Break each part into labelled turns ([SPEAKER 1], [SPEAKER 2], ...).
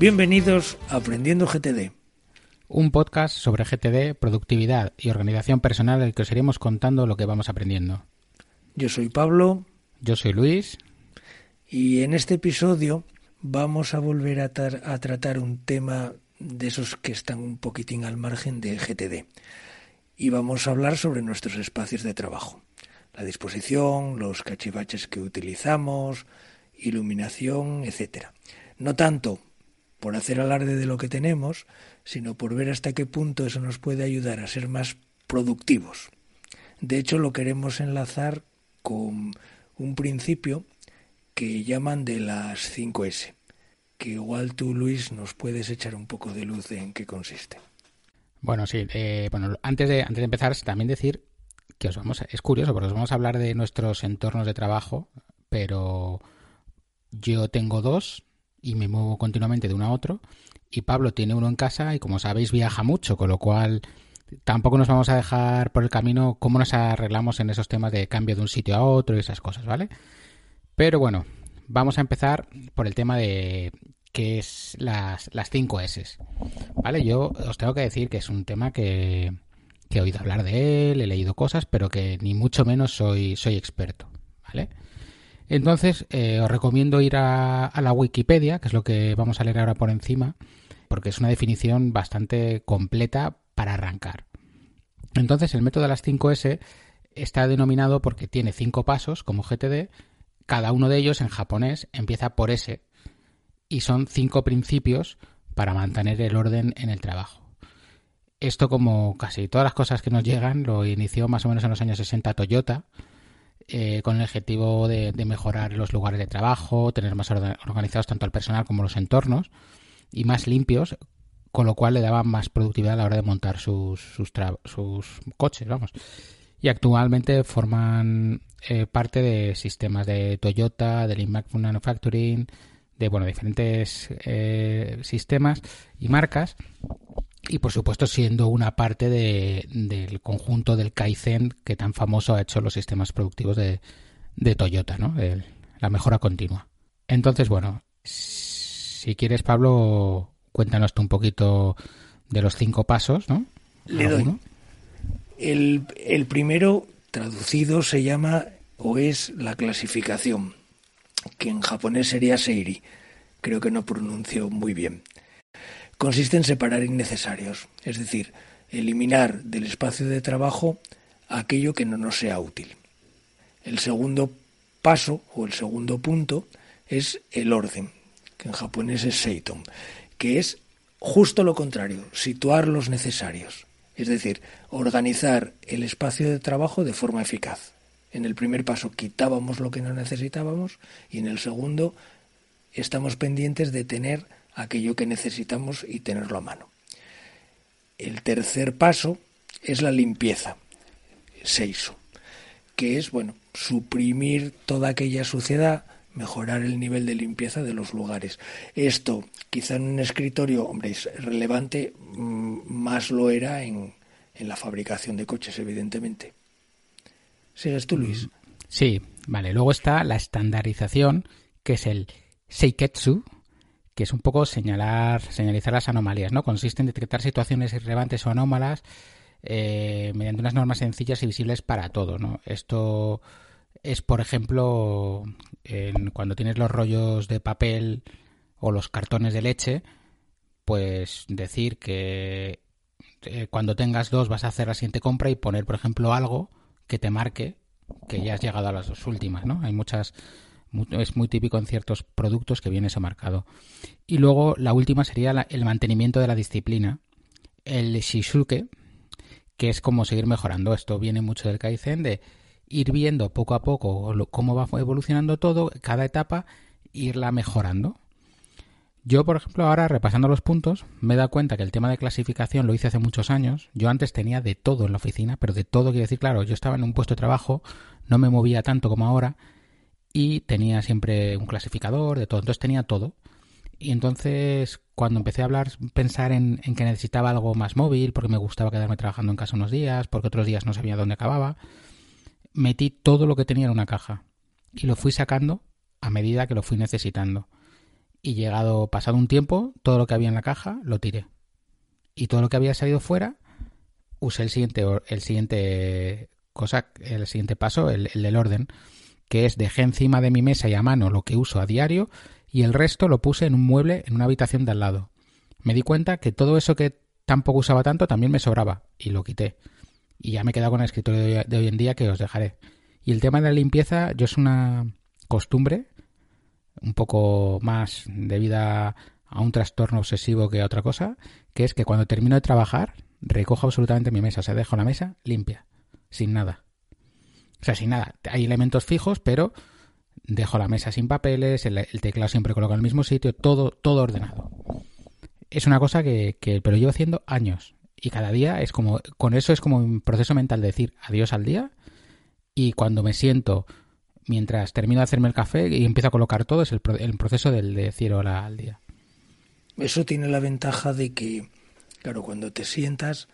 [SPEAKER 1] Bienvenidos a Aprendiendo GTD.
[SPEAKER 2] Un podcast sobre GTD, productividad y organización personal en el que os iremos contando lo que vamos aprendiendo.
[SPEAKER 1] Yo soy Pablo.
[SPEAKER 2] Yo soy Luis.
[SPEAKER 1] Y en este episodio vamos a volver a, a tratar un tema de esos que están un poquitín al margen de GTD. Y vamos a hablar sobre nuestros espacios de trabajo. La disposición, los cachivaches que utilizamos, iluminación, etcétera. No tanto por hacer alarde de lo que tenemos, sino por ver hasta qué punto eso nos puede ayudar a ser más productivos. De hecho, lo queremos enlazar con un principio que llaman de las 5S, que igual tú, Luis, nos puedes echar un poco de luz en qué consiste.
[SPEAKER 2] Bueno, sí. Eh, bueno, antes de, antes de empezar, también decir que os vamos es curioso porque os vamos a hablar de nuestros entornos de trabajo, pero yo tengo dos y me muevo continuamente de uno a otro y Pablo tiene uno en casa y como sabéis viaja mucho, con lo cual tampoco nos vamos a dejar por el camino cómo nos arreglamos en esos temas de cambio de un sitio a otro y esas cosas, ¿vale? Pero bueno, vamos a empezar por el tema de qué es las, las 5 S. ¿Vale? Yo os tengo que decir que es un tema que, que he oído hablar de él, he leído cosas, pero que ni mucho menos soy, soy experto, ¿vale? Entonces, eh, os recomiendo ir a, la Wikipedia, que es lo que vamos a leer ahora por encima, porque es una definición bastante completa para arrancar. Entonces, el método de las 5S está denominado porque tiene cinco pasos como GTD, cada uno de ellos en japonés empieza por S y son cinco principios para mantener el orden en el trabajo. Esto, como casi todas las cosas que nos llegan, lo inició más o menos en los años 60 Toyota, eh, con el objetivo de, mejorar los lugares de trabajo, tener más organizados tanto el personal como los entornos y más limpios, con lo cual le daban más productividad a la hora de montar sus, sus, coches, vamos. Y actualmente forman eh, parte de sistemas de Toyota, del Impact Manufacturing, de bueno, diferentes eh, sistemas y marcas y por supuesto siendo una parte del conjunto del Kaizen que tan famoso ha hecho los sistemas productivos de, Toyota, ¿no? la mejora continua. Entonces, bueno, si quieres, Pablo, cuéntanos tú un poquito de los cinco pasos, ¿no?
[SPEAKER 1] Le doy. El, el primero, traducido, se llama o es la clasificación, que en japonés sería Seiri. Creo que no pronuncio muy bien consiste en separar innecesarios, es decir, eliminar del espacio de trabajo aquello que no nos sea útil. El segundo paso o el segundo punto es el orden, que en japonés es seiton, que es justo lo contrario, situar los necesarios, es decir, organizar el espacio de trabajo de forma eficaz. En el primer paso quitábamos lo que no necesitábamos y en el segundo estamos pendientes de tener aquello que necesitamos y tenerlo a mano. El tercer paso es la limpieza, seiso, que es, bueno, suprimir toda aquella suciedad, mejorar el nivel de limpieza de los lugares. Esto, quizá en un escritorio, hombre, es relevante, mm, más lo era en, en la fabricación de coches, evidentemente. ¿Sigues tú, Luis?
[SPEAKER 2] Sí, vale. Luego está la estandarización, que es el Seiketsu, que es un poco señalar, señalizar las anomalías, ¿no? Consiste en detectar situaciones irrelevantes o anómalas eh, mediante unas normas sencillas y visibles para todo, ¿no? Esto es, por ejemplo, cuando tienes los rollos de papel o los cartones de leche, pues decir que eh, cuando tengas dos vas a hacer la siguiente compra y poner, por ejemplo, algo que te marque que ya has llegado a las dos últimas, ¿no? Hay muchas es muy típico en ciertos productos que viene eso marcado. Y luego la última sería el mantenimiento de la disciplina, el Shishuke, que es como seguir mejorando. Esto viene mucho del Kaizen, de ir viendo poco a poco cómo va evolucionando todo, cada etapa, irla mejorando. Yo, por ejemplo, ahora repasando los puntos, me he dado cuenta que el tema de clasificación lo hice hace muchos años. Yo antes tenía de todo en la oficina, pero de todo quiero decir, claro, yo estaba en un puesto de trabajo, no me movía tanto como ahora, y tenía siempre un clasificador de todo, entonces tenía todo. Y entonces cuando empecé a hablar, pensar en, que necesitaba algo más móvil, porque me gustaba quedarme trabajando en casa unos días, porque otros días no sabía dónde acababa, metí todo lo que tenía en una caja y lo fui sacando a medida que lo fui necesitando. y llegado, pasado un tiempo, todo lo que había en la caja lo tiré. Y todo lo que había salido fuera, usé el siguiente, el siguiente cosa, el siguiente paso, el, el del orden, que es dejé encima de mi mesa y a mano lo que uso a diario y el resto lo puse en un mueble en una habitación de al lado. Me di cuenta que todo eso que tampoco usaba tanto también me sobraba y lo quité. Y ya me he quedado con el escritorio de hoy en día que os dejaré. Y el tema de la limpieza, yo es una costumbre un poco más debida a un trastorno obsesivo que a otra cosa, que es que cuando termino de trabajar, recojo absolutamente mi mesa, o sea, dejo la mesa limpia, sin nada. O sea, sin nada. Hay elementos fijos, pero dejo la mesa sin papeles, el, teclado siempre colocado en el mismo sitio, todo, todo ordenado. Es una cosa que, que, pero llevo haciendo años. Y cada día es como, con eso es como un proceso mental de decir adiós al día. Y cuando me siento mientras termino de hacerme el café y empiezo a colocar todo, es el, proceso del de decir hola al día.
[SPEAKER 1] Eso tiene la ventaja de que, claro, cuando te sientas,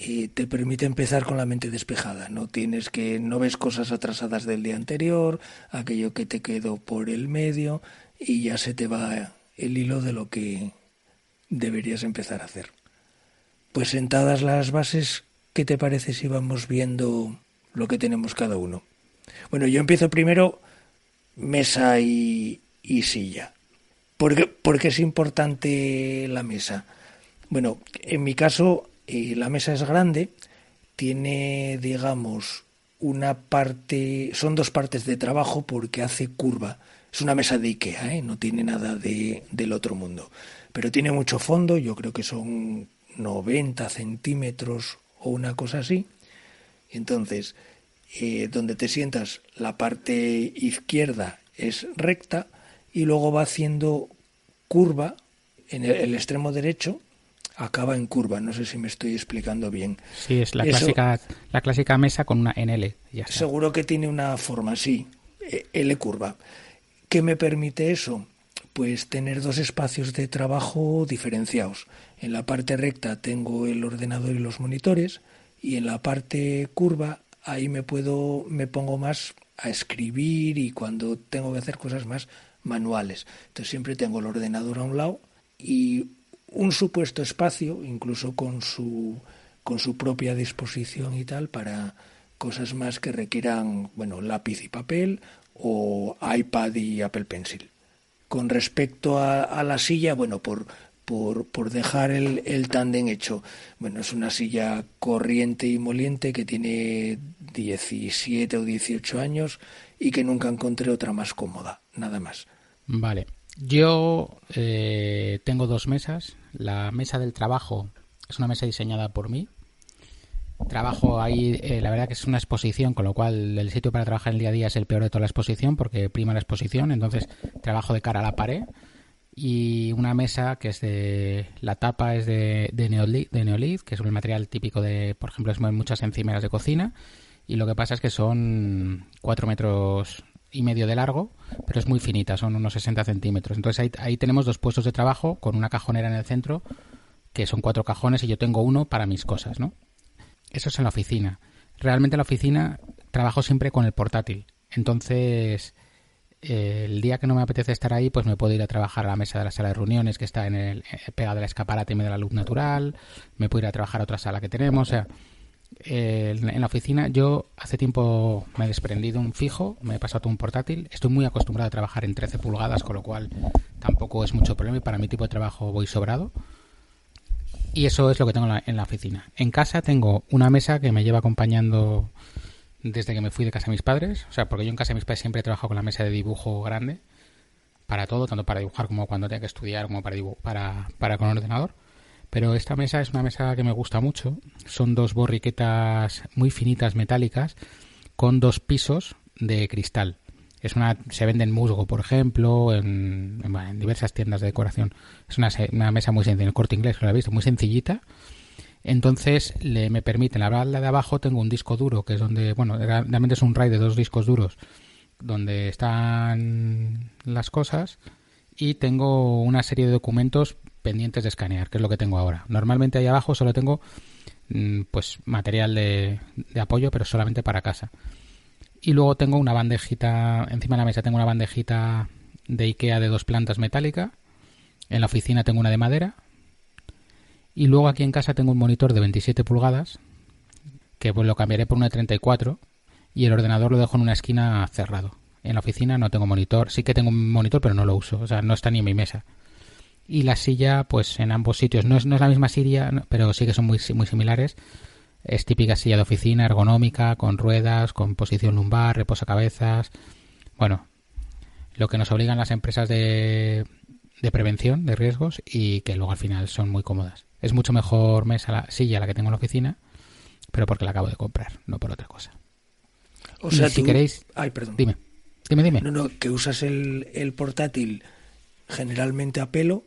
[SPEAKER 1] eh, te permite empezar con la mente despejada. No tienes que, no ves cosas atrasadas del día anterior, aquello que te quedó por el medio, y ya se te va el hilo de lo que deberías empezar a hacer. Pues sentadas las bases, ¿qué te parece si vamos viendo lo que tenemos cada uno? Bueno, yo empiezo primero mesa y, silla. ¿Por qué, es importante la mesa? Bueno, en mi caso eh, la mesa es grande, tiene, digamos, una parte, son dos partes de trabajo porque hace curva. Es una mesa de Ikea, ¿eh? no tiene nada de, del otro mundo. Pero tiene mucho fondo, yo creo que son 90 centímetros o una cosa así. Entonces, eh, donde te sientas la parte izquierda es recta y luego va haciendo curva en el, extremo derecho acaba en curva. No sé si me estoy explicando bien.
[SPEAKER 2] Sí, es la, clásica, la clásica mesa con una NL.
[SPEAKER 1] Seguro que tiene una forma así, e, L curva. ¿Qué me permite eso? Pues tener dos espacios de trabajo diferenciados. En la parte recta tengo el ordenador y los monitores y en la parte curva ahí me puedo, me pongo más a escribir y cuando tengo que hacer cosas más manuales. Entonces siempre tengo el ordenador a un lado y un supuesto espacio, incluso con su, con su propia disposición y tal, para cosas más que requieran, bueno, lápiz y papel o iPad y Apple Pencil. Con respecto a, a la silla, bueno, por, por, por dejar el, el tándem hecho. Bueno, es una silla corriente y moliente que tiene 17 o 18 años y que nunca encontré otra más cómoda, nada más.
[SPEAKER 2] Vale. Yo eh, tengo dos mesas. La mesa del trabajo es una mesa diseñada por mí. Trabajo ahí, eh, la verdad que es una exposición, con lo cual el sitio para trabajar el día a día es el peor de toda la exposición porque prima la exposición. Entonces trabajo de cara a la pared y una mesa que es de la tapa es de, de, neolith, que es un material típico de por ejemplo es muchas encimeras de cocina y lo que pasa es que son cuatro metros y medio de largo pero es muy finita son unos 60 centímetros. Entonces ahí, ahí tenemos dos puestos de trabajo con una cajonera en el centro que son cuatro cajones y yo tengo uno para mis cosas no eso es en la oficina. Realmente en la oficina trabajo siempre con el portátil. Entonces el día que no me apetece estar ahí, pues me puedo ir a trabajar a la mesa de la sala de reuniones que está en el eh, pegada la escaparate y me da la luz natural, me puedo ir a trabajar a otra sala que tenemos, o sea, en la oficina yo hace tiempo me he desprendido un fijo, me he pasado un portátil, estoy muy acostumbrado a trabajar en 13 pulgadas, con lo cual tampoco es mucho problema y para mi tipo de trabajo voy sobrado. Y eso es lo que tengo en la oficina. En casa tengo una mesa que me lleva acompañando desde que me fui de casa de mis padres. O sea, porque yo en casa de mis padres siempre he trabajado con la mesa de dibujo grande. Para todo, tanto para dibujar como cuando tenía que estudiar, como para, para, para con ordenador. Pero esta mesa es una mesa que me gusta mucho. Son dos borriquetas muy finitas metálicas con dos pisos de cristal. Es una, se vende en musgo, por ejemplo, en, en, diversas tiendas de decoración. Es una, mesa muy sencilla, en el corte inglés, que lo he visto, muy sencillita entonces le, me permite, en la de abajo tengo un disco duro, que es donde, bueno, realmente es un RAID de dos discos duros, donde están las cosas, y tengo una serie de documentos pendientes de escanear, que es lo que tengo ahora. Normalmente ahí abajo solo tengo mm, pues material de, apoyo, pero solamente para casa. Y luego tengo una bandejita, encima de la mesa tengo una bandejita de Ikea de dos plantas metálica, En la oficina tengo una de madera. Y luego aquí en casa tengo un monitor de 27 pulgadas, que pues lo cambiaré por una de 34. Y el ordenador lo dejo en una esquina cerrado. En la oficina no tengo monitor. Sí que tengo un monitor, pero no lo uso. O sea, no está ni en mi mesa. Y la silla, pues en ambos sitios. No es, no es la misma silla, pero sí que son muy, muy similares. Es típica silla de oficina, ergonómica, con ruedas, con posición lumbar, reposacabezas. Bueno, lo que nos obligan las empresas de, de prevención de riesgos y que luego al final son muy cómodas. Es mucho mejor mesa la silla la que tengo en la oficina, pero porque la acabo de comprar, no por otra cosa.
[SPEAKER 1] O sea,
[SPEAKER 2] si queréis,
[SPEAKER 1] ay, perdón.
[SPEAKER 2] Dime, dime, dime.
[SPEAKER 1] No, no, que usas el, el portátil generalmente a pelo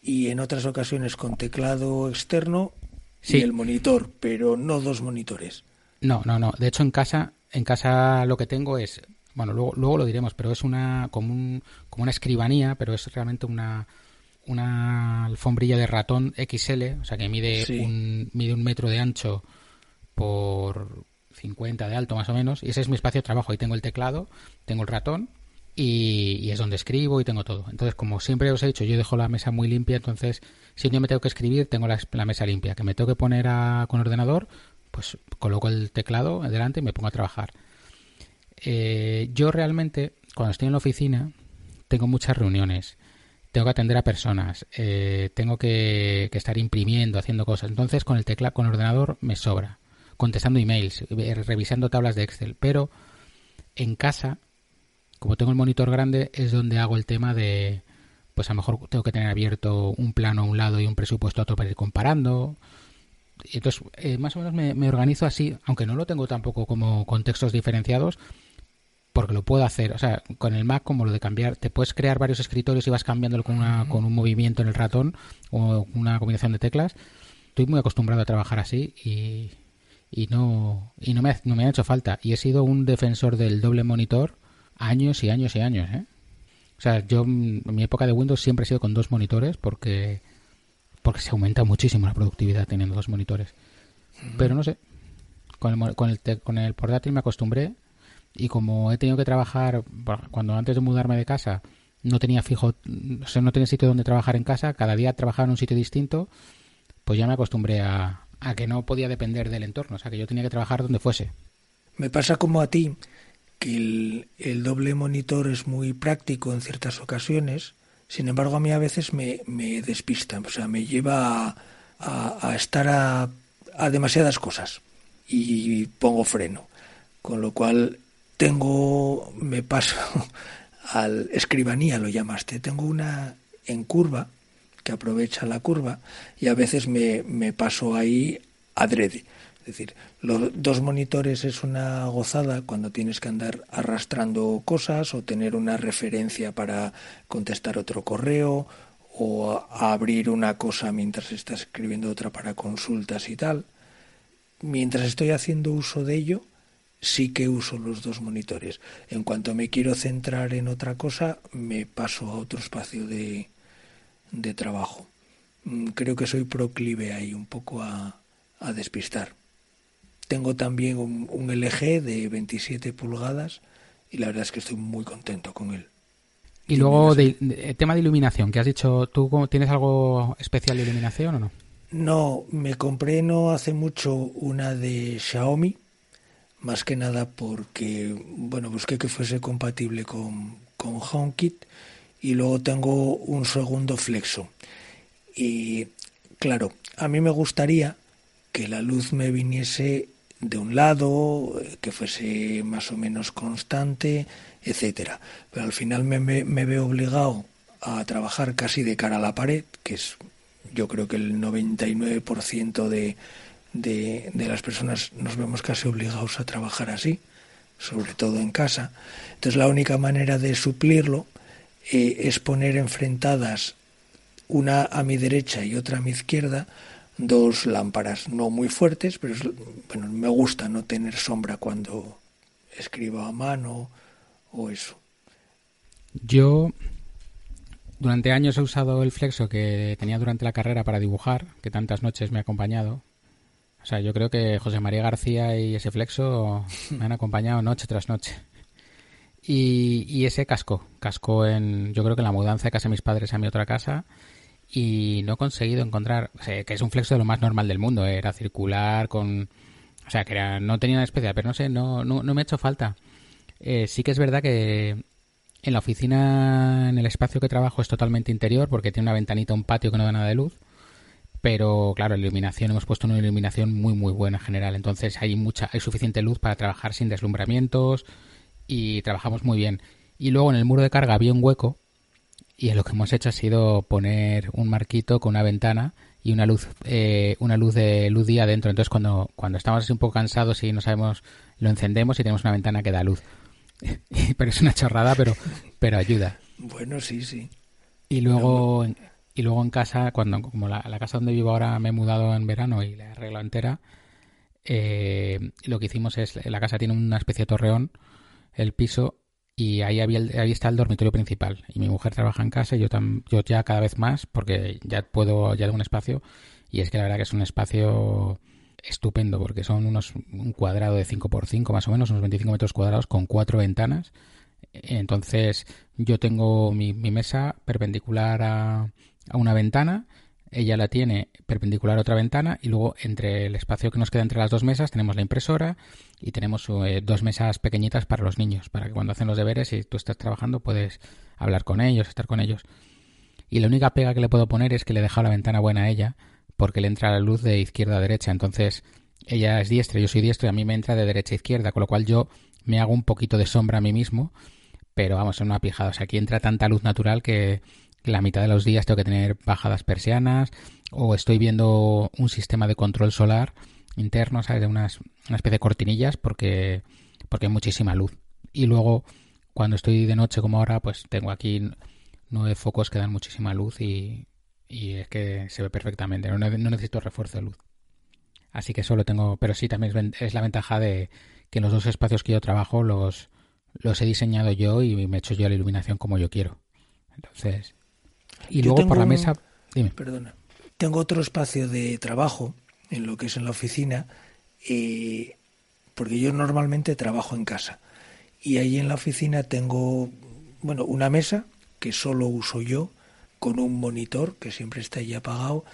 [SPEAKER 1] y en otras ocasiones con teclado externo
[SPEAKER 2] Sí.
[SPEAKER 1] y el monitor, pero no dos monitores.
[SPEAKER 2] No, no, no. De hecho, en casa, en casa lo que tengo es, bueno, luego, luego lo diremos, pero es una como, un, como una escribanía, pero es realmente una una alfombrilla de ratón XL, o sea que mide
[SPEAKER 1] Sí.
[SPEAKER 2] un mide un metro de ancho por 50 de alto más o menos, y ese es mi espacio de trabajo. Ahí tengo el teclado, tengo el ratón y, es donde escribo y tengo todo. Entonces, como siempre os he dicho, yo dejo la mesa muy limpia, entonces si día me tengo que escribir, tengo la, la mesa limpia. Que me tengo que poner a, con ordenador, pues coloco el teclado delante y me pongo a trabajar. Eh, yo realmente, cuando estoy en la oficina, tengo muchas reuniones, tengo que atender a personas, eh, tengo que, que estar imprimiendo, haciendo cosas. Entonces, con el teclado, con el ordenador me sobra, contestando emails, eh, revisando tablas de Excel. Pero en casa, como tengo el monitor grande, es donde hago el tema de, pues a lo mejor tengo que tener abierto un plano a un lado y un presupuesto a otro para ir comparando. Y Entonces, eh, más o menos me, me organizo así, aunque no lo tengo tampoco como contextos diferenciados, porque lo puedo hacer. O sea, con el Mac, como lo de cambiar, te puedes crear varios escritorios y vas cambiándolo con, una, con un movimiento en el ratón o una combinación de teclas. Estoy muy acostumbrado a trabajar así y, y no, y no, me, no me ha hecho falta. Y he sido un defensor del doble monitor años y años y años. ¿eh? O sea, yo mm, en mi época de Windows siempre he sido con dos monitores porque, porque se aumenta muchísimo la productividad teniendo dos monitores. Pero no sé, con el, con el, con el portátil me acostumbré y como he tenido que trabajar, cuando antes de mudarme de casa no tenía fijo, o sea, no tenía sitio donde trabajar en casa, cada día trabajaba en un sitio distinto, pues ya me acostumbré a, a que no podía depender del entorno, o sea, que yo tenía que trabajar donde fuese.
[SPEAKER 1] Me pasa como a ti, que el, el doble monitor es muy práctico en ciertas ocasiones, sin embargo a mí a veces me, me despista, o sea, me lleva a, a- estar a, a demasiadas cosas y pongo freno, con lo cual tengo, me paso al escribanía, lo llamaste, tengo una en curva que aprovecha la curva y a veces me, me paso ahí adrede. Es decir, los dos monitores es una gozada cuando tienes que andar arrastrando cosas o tener una referencia para contestar otro correo o abrir una cosa mientras estás escribiendo otra para consultas y tal. Mientras estoy haciendo uso de ello, sí que uso los dos monitores. En cuanto me quiero centrar en otra cosa, me paso a otro espacio de, de trabajo. Mm, Creo que soy proclive ahí un poco a, a despistar. Tengo también un, un LG de 27 pulgadas y la verdad es que estoy muy contento con él.
[SPEAKER 2] Y luego, de, de- tema de iluminación, que has dicho, ¿tú tienes algo especial de iluminación o no?
[SPEAKER 1] No, me compré no hace mucho una de Xiaomi, más que nada porque, bueno, busqué que fuese compatible con, con HomeKit y luego tengo un segundo Flexo. Y claro, a mí me gustaría que la luz me viniese de un lado, eh, que fuese más o menos constante, etcétera. Pero al final me, me, veo obligado a trabajar casi de cara a la pared, que es yo creo que el 99% de, de, de las personas nos vemos casi obligados a trabajar así, sobre todo en casa. Entonces la única manera de suplirlo eh, es poner enfrentadas una a mi derecha y otra a mi izquierda dos lámparas, no muy fuertes, pero es- bueno, me gusta no tener sombra cuando escribo a mano o eso.
[SPEAKER 2] Yo durante años he usado el flexo que tenía durante la carrera para dibujar, que tantas noches me ha acompañado. O sea, yo creo que José María García y ese flexo me han acompañado noche tras noche. Y, ese casco, casco en, yo creo que en la mudanza de casa de mis padres a mi otra casa y no he conseguido encontrar, que es un flexo de lo más normal del mundo, ¿eh? era circular con, o sea, que era, no tenía nada especial, pero no sé, no, no, me ha hecho falta. Eh, sí que es verdad que en la oficina, en el espacio que trabajo es totalmente interior porque tiene una ventanita, un patio que no da nada de luz pero claro, la iluminación hemos puesto una iluminación muy muy buena en general, entonces hay mucha hay suficiente luz para trabajar sin deslumbramientos y trabajamos muy bien. Y luego en el muro de carga había un hueco y lo que hemos hecho ha sido poner un marquito con una ventana y una luz eh, una luz de luz día dentro. Entonces cuando cuando estamos así un poco cansados y no sabemos lo encendemos y tenemos una ventana que da luz. pero es una chorrada, pero pero ayuda.
[SPEAKER 1] Bueno, sí, sí.
[SPEAKER 2] Y luego y luego en casa, cuando como la, casa donde vivo ahora me he mudado en verano y la he arreglado entera, eh, lo que hicimos es, la casa tiene una especie de torreón, el piso, y ahí, había ahí está el dormitorio principal. Y mi mujer trabaja en casa y yo, yo ya cada vez más, porque ya puedo, ya tengo un espacio, y es que la verdad que es un espacio estupendo, porque son unos un cuadrado de 5x5 más o menos, unos 25 metros cuadrados con cuatro ventanas. Entonces yo tengo mi mesa perpendicular a, a una ventana, ella la tiene perpendicular a otra ventana y luego entre el espacio que nos queda entre las dos mesas tenemos la impresora y tenemos eh, dos mesas pequeñitas para los niños, para que cuando hacen los deberes y tú estás trabajando puedes hablar con ellos, estar con ellos. Y la única pega que le puedo poner es que le he dejado la ventana buena a ella porque le entra la luz de izquierda a derecha, entonces ella es diestra, yo soy diestro y a mí me entra de derecha a izquierda, con lo cual yo me hago un poquito de sombra a mí mismo, pero vamos, es una pijada, o sea, aquí entra tanta luz natural que la mitad de los días tengo que tener bajadas persianas o estoy viendo un sistema de control solar interno, ¿sabes? De unas, una especie de cortinillas porque, porque hay muchísima luz. Y luego, cuando estoy de noche como ahora, pues tengo aquí nueve focos que dan muchísima luz y, y es que se ve perfectamente. No, necesito refuerzo de luz. Así que solo tengo, pero sí también es, la ventaja de que los dos espacios que yo trabajo los, los he diseñado yo y me he hecho yo la iluminación como yo quiero. Entonces, y luego por la mesa. Dime.
[SPEAKER 1] Perdona. Tengo otro espacio de trabajo en lo que es en la oficina, eh, porque yo normalmente trabajo en casa. Y ahí en la oficina tengo, bueno, una mesa que solo uso yo, con un monitor que siempre está ahí apagado,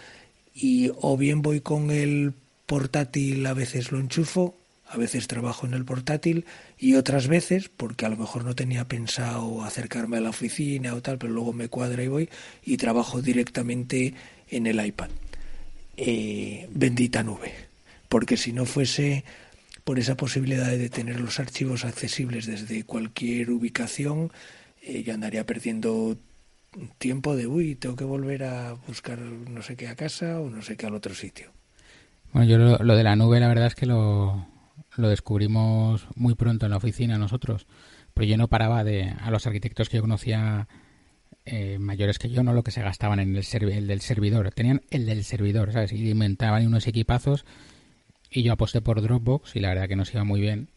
[SPEAKER 1] y o bien voy con el portátil, a veces lo enchufo, a veces trabajo en el portátil y otras veces, porque a lo mejor no tenía pensado acercarme a la oficina o tal, pero luego me cuadra y voy y trabajo directamente en el iPad. Eh, bendita nube, porque si no fuese por esa posibilidad de tener los archivos accesibles desde cualquier ubicación, eh, yo andaría perdiendo tiempo de, uy, tengo que volver a buscar no sé qué a casa o no sé qué al otro sitio.
[SPEAKER 2] Bueno, yo lo de la nube la verdad es que lo, lo descubrimos muy pronto en la oficina nosotros, pero yo no paraba de a los arquitectos que yo conocía eh, mayores que yo, no lo que se gastaban en el, el del servidor, tenían el del servidor, ¿sabes? Y inventaban unos equipazos y yo aposté por Dropbox y la verdad que nos iba muy bien.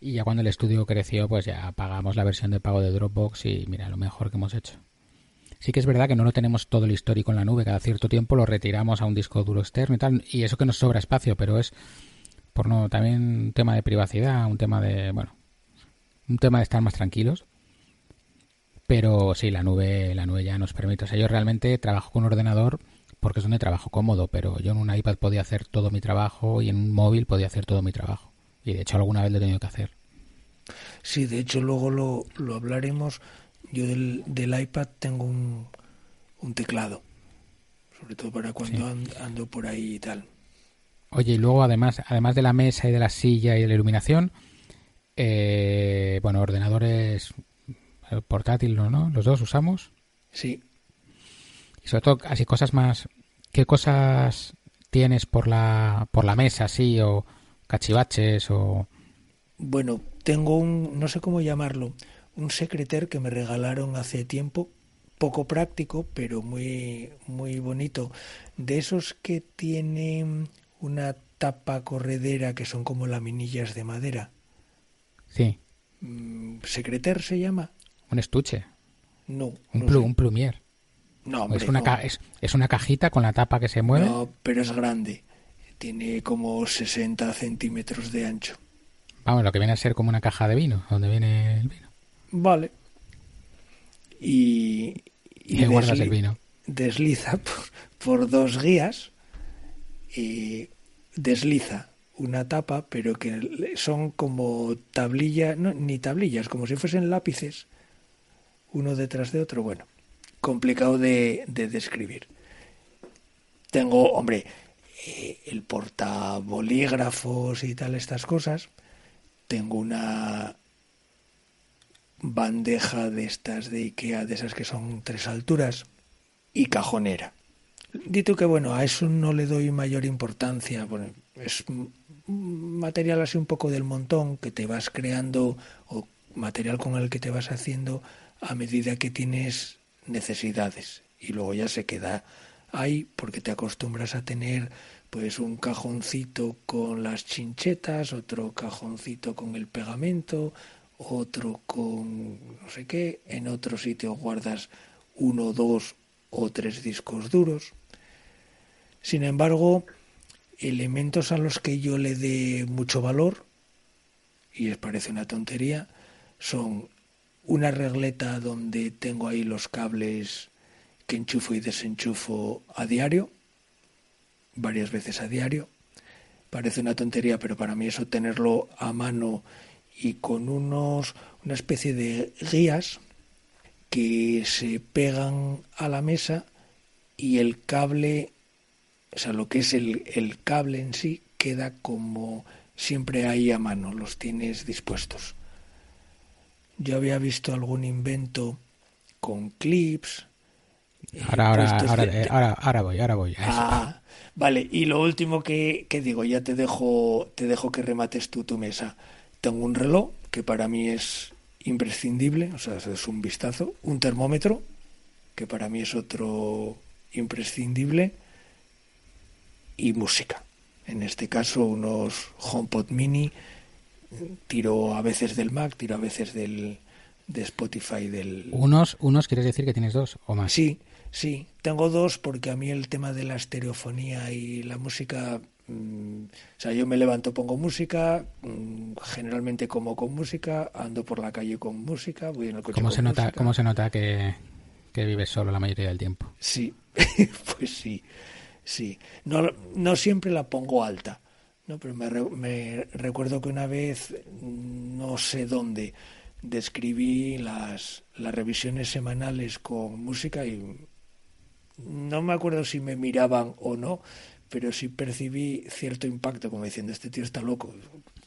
[SPEAKER 2] Y ya cuando el estudio creció, pues ya pagamos la versión de pago de Dropbox y mira, lo mejor que hemos hecho. Sí que es verdad que no lo tenemos todo el histórico en la nube, cada cierto tiempo lo retiramos a un disco duro externo y tal, y eso que nos sobra espacio, pero es por no también un tema de privacidad, un tema de, bueno, un tema de estar más tranquilos. Pero sí, la nube, la nube ya nos permite. O sea, yo realmente trabajo con un ordenador porque es donde trabajo cómodo, pero yo en un iPad podía hacer todo mi trabajo y en un móvil podía hacer todo mi trabajo. Y de hecho alguna vez lo he tenido que hacer.
[SPEAKER 1] Sí, de hecho luego lo, lo hablaremos. Yo del, del iPad tengo un, un teclado, sobre todo para cuando ando por ahí y tal.
[SPEAKER 2] Oye, y luego además, además de la mesa y de la silla y de la iluminación, eh, bueno, ordenadores eh, portátiles, ¿no? Los dos usamos.
[SPEAKER 1] Sí.
[SPEAKER 2] Y sobre todo, así cosas más. ¿Qué cosas tienes por la por la mesa, sí, o cachivaches o?
[SPEAKER 1] Bueno, tengo un, no sé cómo llamarlo, un secreter que me regalaron hace tiempo, poco práctico, pero muy muy bonito, de esos que tienen una tapa corredera que son como laminillas de madera.
[SPEAKER 2] Sí.
[SPEAKER 1] Mm, ¿Secreter se llama?
[SPEAKER 2] Un estuche.
[SPEAKER 1] No.
[SPEAKER 2] Un, un plumier.
[SPEAKER 1] No, hombre,
[SPEAKER 2] es, una es, una cajita con la tapa que se mueve.
[SPEAKER 1] No, pero es grande. Tiene como 60 centímetros de ancho.
[SPEAKER 2] Vamos, lo que viene a ser como una caja de vino, donde viene el vino.
[SPEAKER 1] Vale. Y,
[SPEAKER 2] y guardas el vino.
[SPEAKER 1] Desliza por, dos guías y desliza una tapa, pero que son como tablillas, no, ni tablillas, como si fuesen lápices, uno detrás de otro. Bueno, complicado de, de describir. Tengo, hombre, eh, el portabolígrafos y tal, estas cosas. Tengo una bandeja de estas de Ikea, de esas que son tres alturas, y cajonera. Dito que bueno, a eso no le doy mayor importancia, bueno, es material así un poco del montón que te vas creando o material con el que te vas haciendo a medida que tienes necesidades. Y luego ya se queda ahí porque te acostumbras a tener pues un cajoncito con las chinchetas, otro cajoncito con el pegamento, otro con no sé qué, en otro sitio guardas uno, dos o tres discos duros. Sin embargo, elementos a los que yo le dé mucho valor, y les parece una tontería, son una regleta donde tengo ahí los cables que enchufo y desenchufo a diario, varias veces a diario. Parece una tontería, pero para mí eso tenerlo a mano y con unos una especie de guías que se pegan a la mesa y el cable, o sea, lo que es el, el cable en sí, queda como siempre ahí a mano, los tienes dispuestos. Yo había visto algún invento con clips.
[SPEAKER 2] Ahora, ahora, ahora, eh, ahora, ahora, voy, ahora voy.
[SPEAKER 1] Ah, vale. Y lo último que, que, digo, ya te dejo, te dejo que remates tú tu mesa. Tengo un reloj que para mí es imprescindible, o sea, es un vistazo, un termómetro que para mí es otro imprescindible y música. En este caso unos HomePod mini, tiro a veces del Mac, tiro a veces del de Spotify del
[SPEAKER 2] unos unos quieres decir que tienes dos o más.
[SPEAKER 1] Sí, sí, tengo dos porque a mí el tema de la estereofonía y la música Mm, o sea, yo me levanto, pongo música, mm, generalmente como con música, ando por la calle con música, voy en el coche
[SPEAKER 2] ¿Cómo
[SPEAKER 1] con
[SPEAKER 2] se nota,
[SPEAKER 1] música.
[SPEAKER 2] ¿Cómo se nota que, que vives solo la mayoría del tiempo?
[SPEAKER 1] Sí, pues sí, sí. No, no siempre la pongo alta, ¿no? pero me, me recuerdo que una vez, no sé dónde, describí las, las revisiones semanales con música y no me acuerdo si me miraban o no, pero sí percibí cierto impacto, como diciendo, este tío está loco.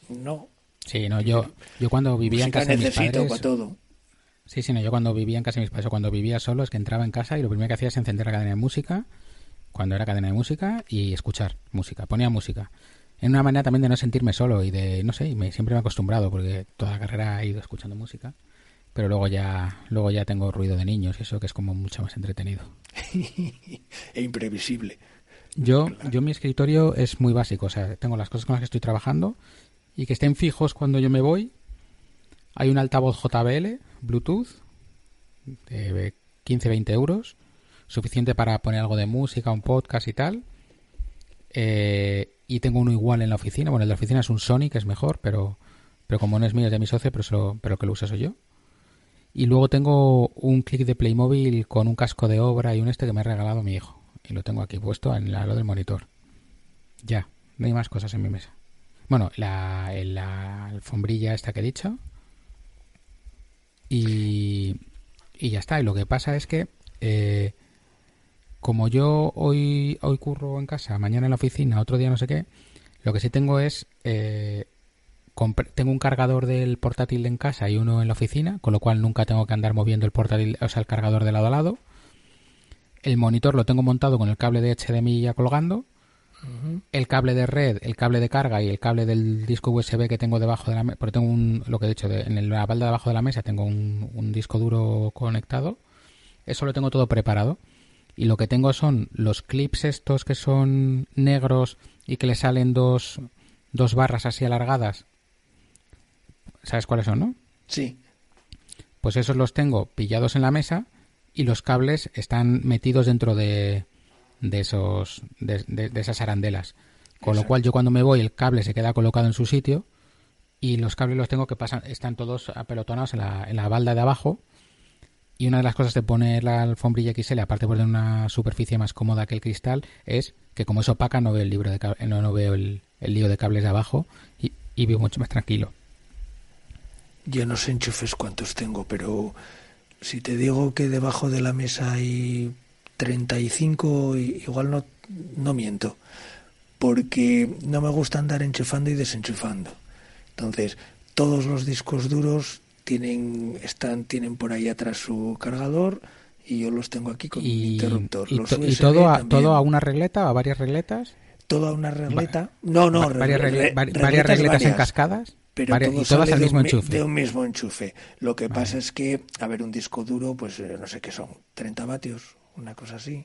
[SPEAKER 1] No.
[SPEAKER 2] Sí, no, yo, yo cuando vivía en casa de mis padres...
[SPEAKER 1] para todo.
[SPEAKER 2] Sí, sí, no, yo cuando vivía en casa de mis padres o cuando vivía solo es que entraba en casa y lo primero que hacía es encender la cadena de música, cuando era cadena de música, y escuchar música, ponía música. En una manera también de no sentirme solo y de, no sé, me, siempre me he acostumbrado porque toda la carrera he ido escuchando música, pero luego ya, luego ya tengo ruido de niños y eso que es como mucho más entretenido.
[SPEAKER 1] e imprevisible.
[SPEAKER 2] Yo, yo mi escritorio es muy básico, o sea, tengo las cosas con las que estoy trabajando y que estén fijos cuando yo me voy. Hay un altavoz JBL, Bluetooth, de 15-20 euros, suficiente para poner algo de música, un podcast y tal. Eh, y tengo uno igual en la oficina. Bueno, el de la oficina es un Sony, que es mejor, pero, pero como no es mío, es de mi socio, pero, pero que lo uso soy yo. Y luego tengo un clic de Playmobil con un casco de obra y un este que me ha regalado mi hijo y lo tengo aquí puesto en lado del monitor. Ya, no hay más cosas en mi mesa. Bueno, la, la alfombrilla esta que he dicho. Y, y ya está. Y lo que pasa es que, eh, como yo hoy, hoy curro en casa, mañana en la oficina, otro día no sé qué, lo que sí tengo es. Eh, tengo un cargador del portátil en casa y uno en la oficina, con lo cual nunca tengo que andar moviendo el portátil, o sea, el cargador de lado a lado el monitor lo tengo montado con el cable de HDMI ya colgando. El cable de red, el cable de carga y el cable del disco USB que tengo debajo de la mesa, porque tengo un, lo que he dicho, en la balda debajo de la mesa tengo un, disco duro conectado. Eso lo tengo todo preparado. Y lo que tengo son los clips estos que son negros y que le salen dos, dos barras así alargadas. ¿Sabes cuáles son, no?
[SPEAKER 1] Sí.
[SPEAKER 2] Pues esos los tengo pillados en la mesa y los cables están metidos dentro de, de esos de, esas arandelas. Con lo cual yo cuando me voy el cable se queda colocado en su sitio y los cables los tengo que pasan, están todos apelotonados en la, en la balda de abajo. Y una de las cosas de poner la alfombrilla XL, aparte de poner una superficie más cómoda que el cristal, es que como es opaca no veo el libro de no, veo el, lío de cables de abajo y, y vivo mucho más tranquilo.
[SPEAKER 1] Yo no sé enchufes cuántos tengo, pero si te digo que debajo de la mesa hay 35, igual no, no miento, porque no me gusta andar enchufando y desenchufando. Entonces, todos los discos duros tienen, están, tienen por ahí atrás su cargador y yo los tengo aquí con mi interruptor.
[SPEAKER 2] ¿Y, todo, a, todo a una regleta, a varias regletas?
[SPEAKER 1] Todo a una regleta. no, no,
[SPEAKER 2] varias, regletas, en cascadas.
[SPEAKER 1] Pero y todas al mismo enchufe. De un mismo enchufe. Lo que pasa es que, a ver, un disco duro, pues eh, no sé qué son, 30 vatios, una cosa así.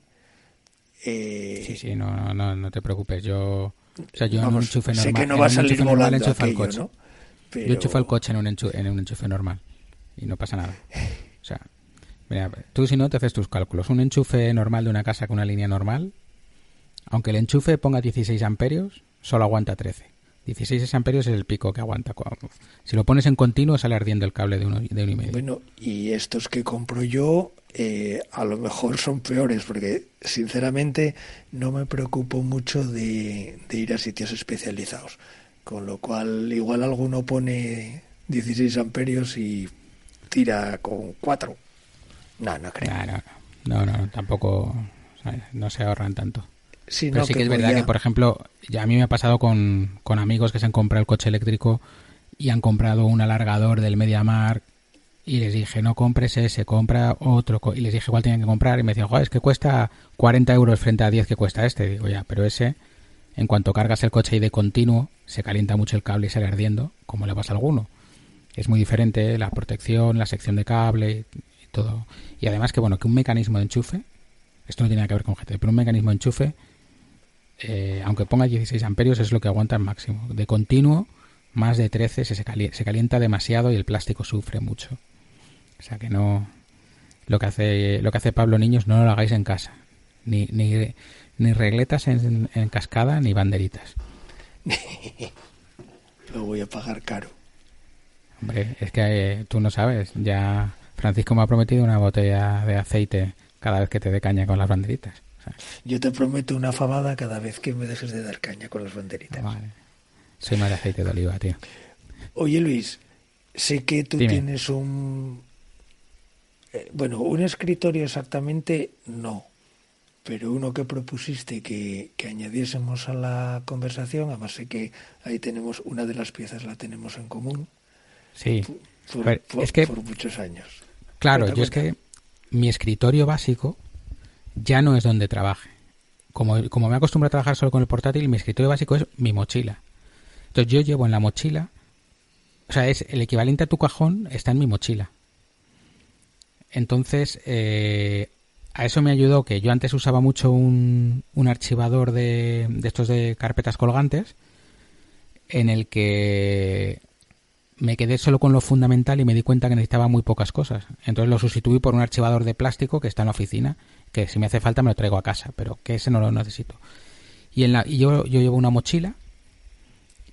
[SPEAKER 2] Eh... Sí, sí, no, no, no te preocupes. Yo, o sea, yo en un enchufe normal.
[SPEAKER 1] Sé que no va a salir volando aquello,
[SPEAKER 2] coche. Yo enchufo el coche en un, enchufe, en un enchufe normal y no pasa nada. O sea, mira, tú si no te haces tus cálculos. Un enchufe normal de una casa con una línea normal, aunque el enchufe ponga 16 amperios, solo aguanta 13. 16 amperios es el pico que aguanta. Si lo pones en continuo sale ardiendo el cable de uno, de uno y medio.
[SPEAKER 1] Bueno, y estos que compro yo eh, a lo mejor son peores porque sinceramente no me preocupo mucho de, de ir a sitios especializados. Con lo cual, igual alguno pone 16 amperios y tira con 4. No, no creo.
[SPEAKER 2] No, no, no, tampoco no se ahorran tanto. Sí, Pero sí que, es verdad que, por ejemplo, ya a mí me ha pasado con, con amigos que se han comprado el coche eléctrico y han comprado un alargador del MediaMark y les dije, no compres ese, compra otro. Y les dije cuál tenían que comprar y me decían, joder, es que cuesta 40 euros frente a 10 que cuesta este. digo, ya, pero ese en cuanto cargas el coche y de continuo, se calienta mucho el cable y sale ardiendo, como le pasa a alguno. Es muy diferente la protección, la sección de cable y todo. Y además que, bueno, que un mecanismo de enchufe, esto no tiene nada que ver con GT, pero un mecanismo de enchufe, eh, aunque ponga 16 amperios, es lo que aguanta el máximo. De continuo, más de 13 se, calienta, se calienta demasiado y el plástico sufre mucho. O sea que no... Lo que hace, lo que hace Pablo Niños no lo hagáis en casa. Ni, ni, ni regletas en, cascada ni banderitas.
[SPEAKER 1] Lo voy a pagar caro.
[SPEAKER 2] Hombre, es que eh, tú no sabes. Ya Francisco me ha prometido una botella de aceite cada vez que te dé caña con las banderitas.
[SPEAKER 1] Yo te prometo una fabada cada vez que me dejes de dar caña con las banderitas. Vale.
[SPEAKER 2] Soy más de aceite de oliva, tío.
[SPEAKER 1] Oye, Luis, sé que tú tienes un... Eh, bueno, un escritorio exactamente no, pero uno que propusiste que, añadiésemos a la conversación, además sé que ahí tenemos una de las piezas, la tenemos en común.
[SPEAKER 2] Sí,
[SPEAKER 1] por, es que, por muchos años.
[SPEAKER 2] Claro, yo es que mi escritorio básico ya no es donde trabaje. Como, como me acostumbro a trabajar solo con el portátil, mi escritorio básico es mi mochila. Entonces yo llevo en la mochila, o sea, es el equivalente a tu cajón está en mi mochila. Entonces, eh, a eso me ayudó que yo antes usaba mucho un, un archivador de, de, estos de carpetas colgantes en el que me quedé solo con lo fundamental y me di cuenta que necesitaba muy pocas cosas. Entonces lo sustituí por un archivador de plástico que está en la oficina, que si me hace falta me lo traigo a casa, pero que ese no lo necesito. Y, en la, y yo, yo llevo una mochila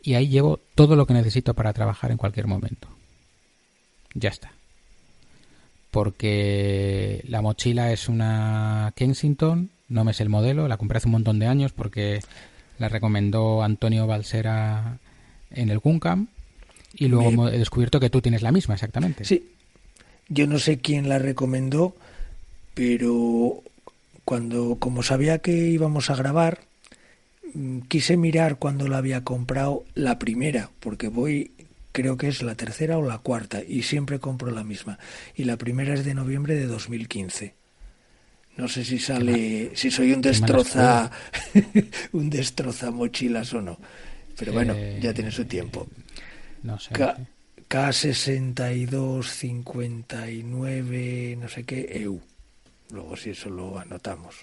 [SPEAKER 2] y ahí llevo todo lo que necesito para trabajar en cualquier momento. Ya está porque la mochila es una Kensington, no me sé el modelo, la compré hace un montón de años porque la recomendó Antonio Balsera en el Guncam y luego he descubierto que tú tienes la misma exactamente.
[SPEAKER 1] Sí, yo no sé quién la recomendó, pero cuando, como sabía que íbamos a grabar, mm, quise mirar cuando la había comprado la primera, porque voy creo que es la tercera o la cuarta y siempre compro la misma. Y la primera es de noviembre de 2015. No sé si sale, si soy un destroza, un destroza mochilas o no. Pero bueno, eh, ya tiene su tiempo.
[SPEAKER 2] No sé.
[SPEAKER 1] K, 6259 no sé qué, EU. Luego si eso lo anotamos.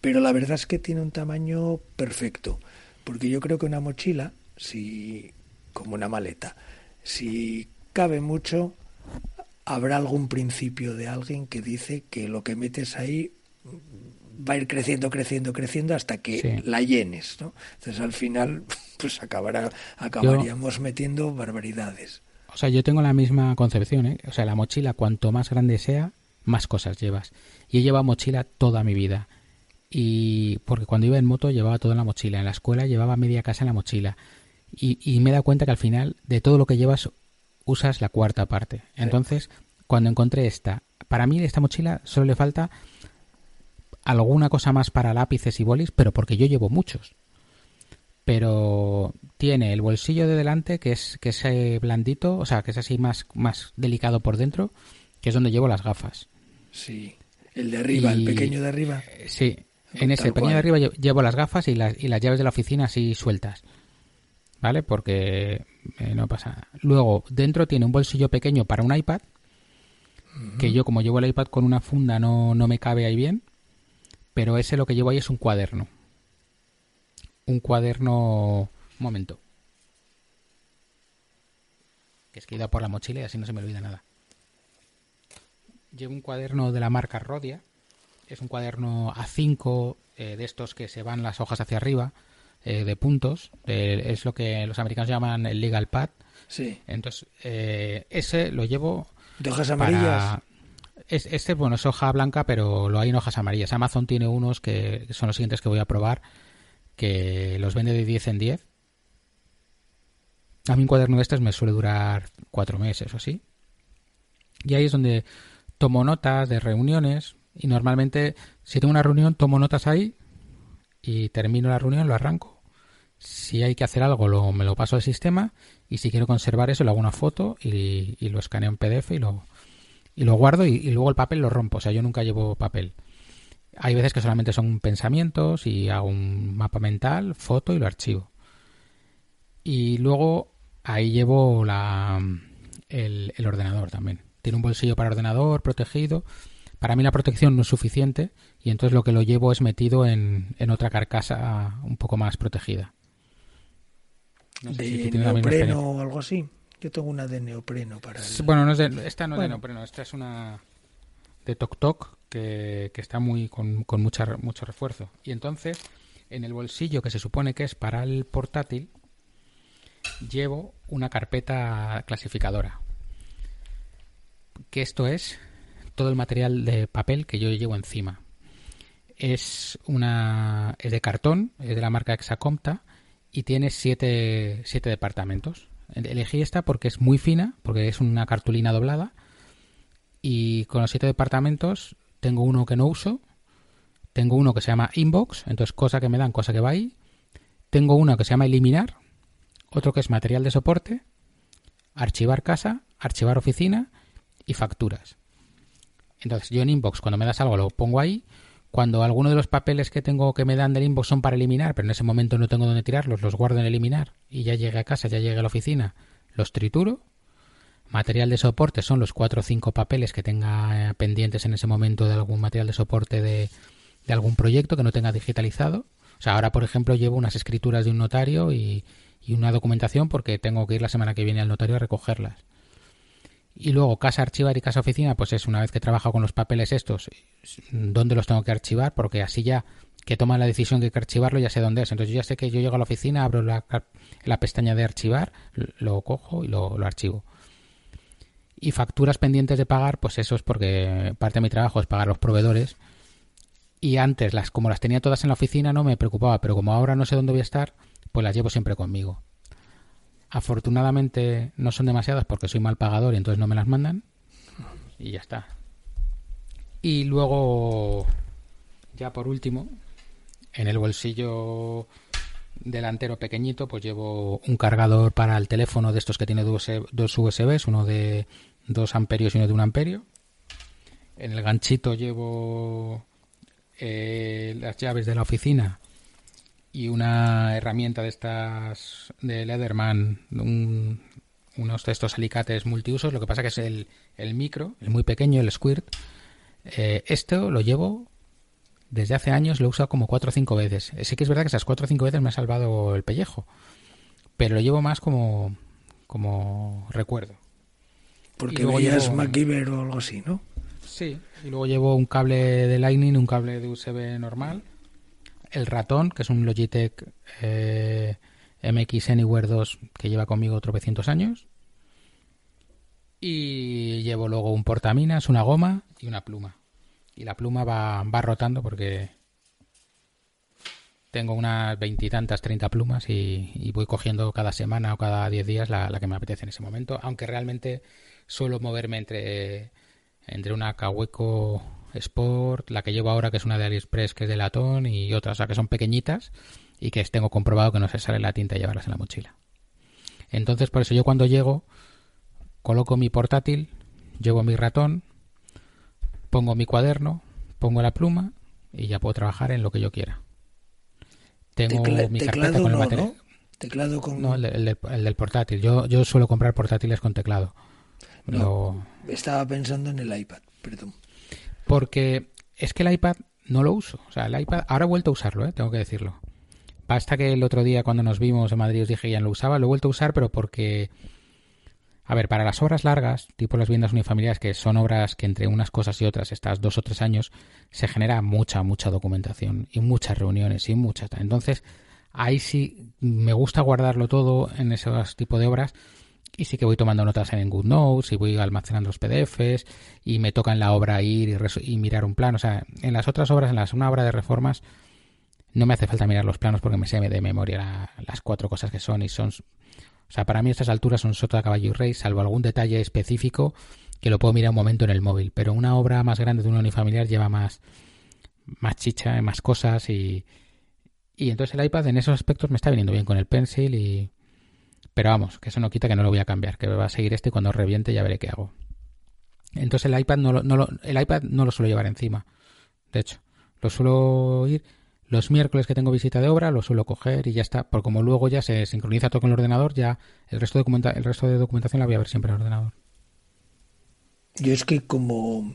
[SPEAKER 1] Pero la verdad es que tiene un tamaño perfecto. Porque yo creo que una mochila, si como una maleta. Si cabe mucho, habrá algún principio de alguien que dice que lo que metes ahí va a ir creciendo, creciendo, creciendo hasta que la llenes, ¿no? Entonces al final, pues acabará, acabaríamos metiendo barbaridades.
[SPEAKER 2] O sea, yo tengo la misma concepción, ¿eh? O sea, la mochila, cuanto más grande sea, más cosas llevas. Y he llevado mochila toda mi vida. Y porque cuando iba en moto llevaba todo en la mochila. En la escuela llevaba media casa en la mochila. Y, y me he dado cuenta que al final de todo lo que llevas usas la cuarta parte. Entonces, cuando encontré esta, para mí esta mochila solo le falta alguna cosa más para lápices y bolis, pero porque yo llevo muchos. Pero tiene el bolsillo de delante, que es, que es eh, blandito, o sea, que es así más, más delicado por dentro, que es donde llevo las gafas.
[SPEAKER 1] Sí, el de arriba, el pequeño de arriba.
[SPEAKER 2] Sí, en ese pequeño de arriba llevo las gafas y las, y las llaves de la oficina así sueltas. ¿Vale? Porque eh, no pasa nada. Luego, dentro tiene un bolsillo pequeño para un iPad, que yo como llevo el iPad con una funda no, no me cabe ahí bien, pero ese lo que llevo ahí es un cuaderno. Un cuaderno... Un momento. Que es que he ido por la mochila y así no se me olvida nada. Llevo un cuaderno de la marca Rodia. Es un cuaderno A5 eh, de estos que se van las hojas hacia arriba, eh, de puntos. es lo que los americanos llaman el legal pad.
[SPEAKER 1] Sí.
[SPEAKER 2] Entonces, eh, ese lo llevo
[SPEAKER 1] ¿De hojas amarillas?
[SPEAKER 2] este, bueno, es hoja blanca, pero lo hay en hojas amarillas. Amazon tiene unos que son los siguientes que voy a probar, que los vende de 10 en 10. A mí un cuaderno de estos me suele durar cuatro meses o así. Y ahí es donde tomo notas de reuniones y normalmente si tengo una reunión tomo notas ahí y termino la reunión, lo arranco. Si hay que hacer algo, lo, me lo paso al sistema y si quiero conservar eso, le hago una foto y, lo escaneo en PDF y lo, guardo y, luego el papel lo rompo. O sea, yo nunca llevo papel. Hay veces que solamente son pensamientos y hago un mapa mental, foto y lo archivo. Y luego ahí llevo el ordenador también. Tiene un bolsillo para ordenador protegido. Para mí la protección no es suficiente y entonces lo que lo llevo es metido en, en otra carcasa un poco más protegida
[SPEAKER 1] de neopreno o algo así. Yo tengo una de neopreno para
[SPEAKER 2] Bueno, no es esta no es de neopreno, esta es una de Tok Tok que, está muy con, con mucha, mucho refuerzo. Y entonces, en el bolsillo que se supone que es para el portátil, llevo una carpeta clasificadora. Que esto es todo el material de papel que yo llevo encima. Es una es de cartón, es de la marca Exacomta y tiene siete, siete departamentos. Elegí esta porque es muy fina, porque es una cartulina doblada. Y con los siete departamentos tengo uno que no uso. Tengo uno que se llama Inbox, entonces cosa que me dan, cosa que va ahí. Tengo uno que se llama Eliminar. Otro que es material de soporte. Archivar casa, archivar oficina y facturas. Entonces yo en Inbox cuando me das algo lo pongo ahí cuando alguno de los papeles que tengo que me dan del inbox son para eliminar, pero en ese momento no tengo dónde tirarlos, los guardo en eliminar y ya llegue a casa, ya llegue a la oficina, los trituro. Material de soporte son los cuatro o cinco papeles que tenga eh, pendientes en ese momento de algún material de soporte de, algún proyecto que no tenga digitalizado. O sea, ahora, por ejemplo, llevo unas escrituras de un notario y una documentación porque tengo que ir la semana que viene al notario a recogerlas. Y luego casa archivar y casa oficina, pues es una vez que he trabajado con los papeles estos, dónde los tengo que archivar, porque así ya que toma la decisión de que archivarlo ya sé dónde es. Entonces yo ya sé que yo llego a la oficina, abro la, la pestaña de archivar, lo cojo y lo, lo, archivo. Y facturas pendientes de pagar, pues eso es porque parte de mi trabajo es pagar los proveedores. Y antes, las como las tenía todas en la oficina, no me preocupaba, pero como ahora no sé dónde voy a estar, pues las llevo siempre conmigo. Afortunadamente no son demasiadas porque soy mal pagador y entonces no me las mandan. Y ya está. Y luego, ya por último, en el bolsillo delantero pequeñito, pues llevo un cargador para el teléfono de estos que tiene dos, USBs, uno de 2 amperios y uno de 1 amperio. En el ganchito llevo eh, las llaves de la oficina y una herramienta de estas de Leatherman, unos de estos alicates multiusos. Lo que pasa que es el, el micro, el muy pequeño, el Squirt. Eh, esto lo llevo desde hace años, lo he usado como cuatro o cinco veces. Sí que es verdad que esas cuatro o cinco veces me ha salvado el pellejo, pero lo llevo más como, como recuerdo.
[SPEAKER 1] Porque veías llevo... MacGyver o algo así, ¿no?
[SPEAKER 2] Sí, y luego llevo un cable de Lightning, un cable de USB normal, el ratón, que es un Logitech eh, MX Anywhere 2 que lleva conmigo tropecientos años, y llevo luego un portaminas, una goma y una pluma. Y la pluma va, va rotando porque tengo unas veintitantas, treinta plumas y, voy cogiendo cada semana o cada diez días la, que me apetece en ese momento, aunque realmente suelo moverme entre, entre una Kaweco Sport, la que llevo ahora que es una de AliExpress que es de latón y otras, o sea, que son pequeñitas y que tengo comprobado que no se sale la tinta y llevarlas en la mochila. Entonces, por eso yo cuando llego, coloco mi portátil, llevo mi ratón, pongo mi cuaderno, pongo la pluma y ya puedo trabajar en lo que yo quiera. Tengo mi carpeta con el material. ¿no?
[SPEAKER 1] Teclado con...
[SPEAKER 2] No, el, del portátil. Yo, yo suelo comprar portátiles con teclado.
[SPEAKER 1] No, Estaba pensando en el iPad, perdón.
[SPEAKER 2] Porque es que el iPad no lo uso. O sea, el iPad... Ahora he vuelto a usarlo, ¿eh? tengo que decirlo. Basta que el otro día cuando nos vimos en Madrid os dije que ya no lo usaba. Lo he vuelto a usar, pero porque a ver, para las obras largas, tipo las viviendas unifamiliares, que son obras que entre unas cosas y otras estás dos o tres años, se genera mucha, mucha documentación y muchas reuniones y muchas. Entonces, ahí sí me gusta guardarlo todo en esos tipos de obras y sí que voy tomando notas en GoodNotes y voy almacenando los PDFs y me toca en la obra ir y, mirar un plano. O sea, en las otras obras, en las, una obra de reformas, no me hace falta mirar los planos porque me sé de memoria las cuatro cosas que son y son o sea, para mí estas alturas son sota, caballo y rey, salvo algún detalle específico que lo puedo mirar un momento en el móvil. Pero una obra más grande de un unifamiliar lleva más, más chicha, más cosas y, y entonces el iPad en esos aspectos me está viniendo bien con el pencil y... Pero vamos, que eso no quita que no lo voy a cambiar, que va a seguir este y cuando reviente ya veré qué hago. Entonces el iPad no lo, el iPad no lo suelo llevar encima. De hecho, lo suelo ir los miércoles que tengo visita de obra lo suelo coger y ya está, porque como luego ya se sincroniza todo con el ordenador, ya el resto de, el resto de documentación la voy a ver siempre en el ordenador.
[SPEAKER 1] Yo es que como...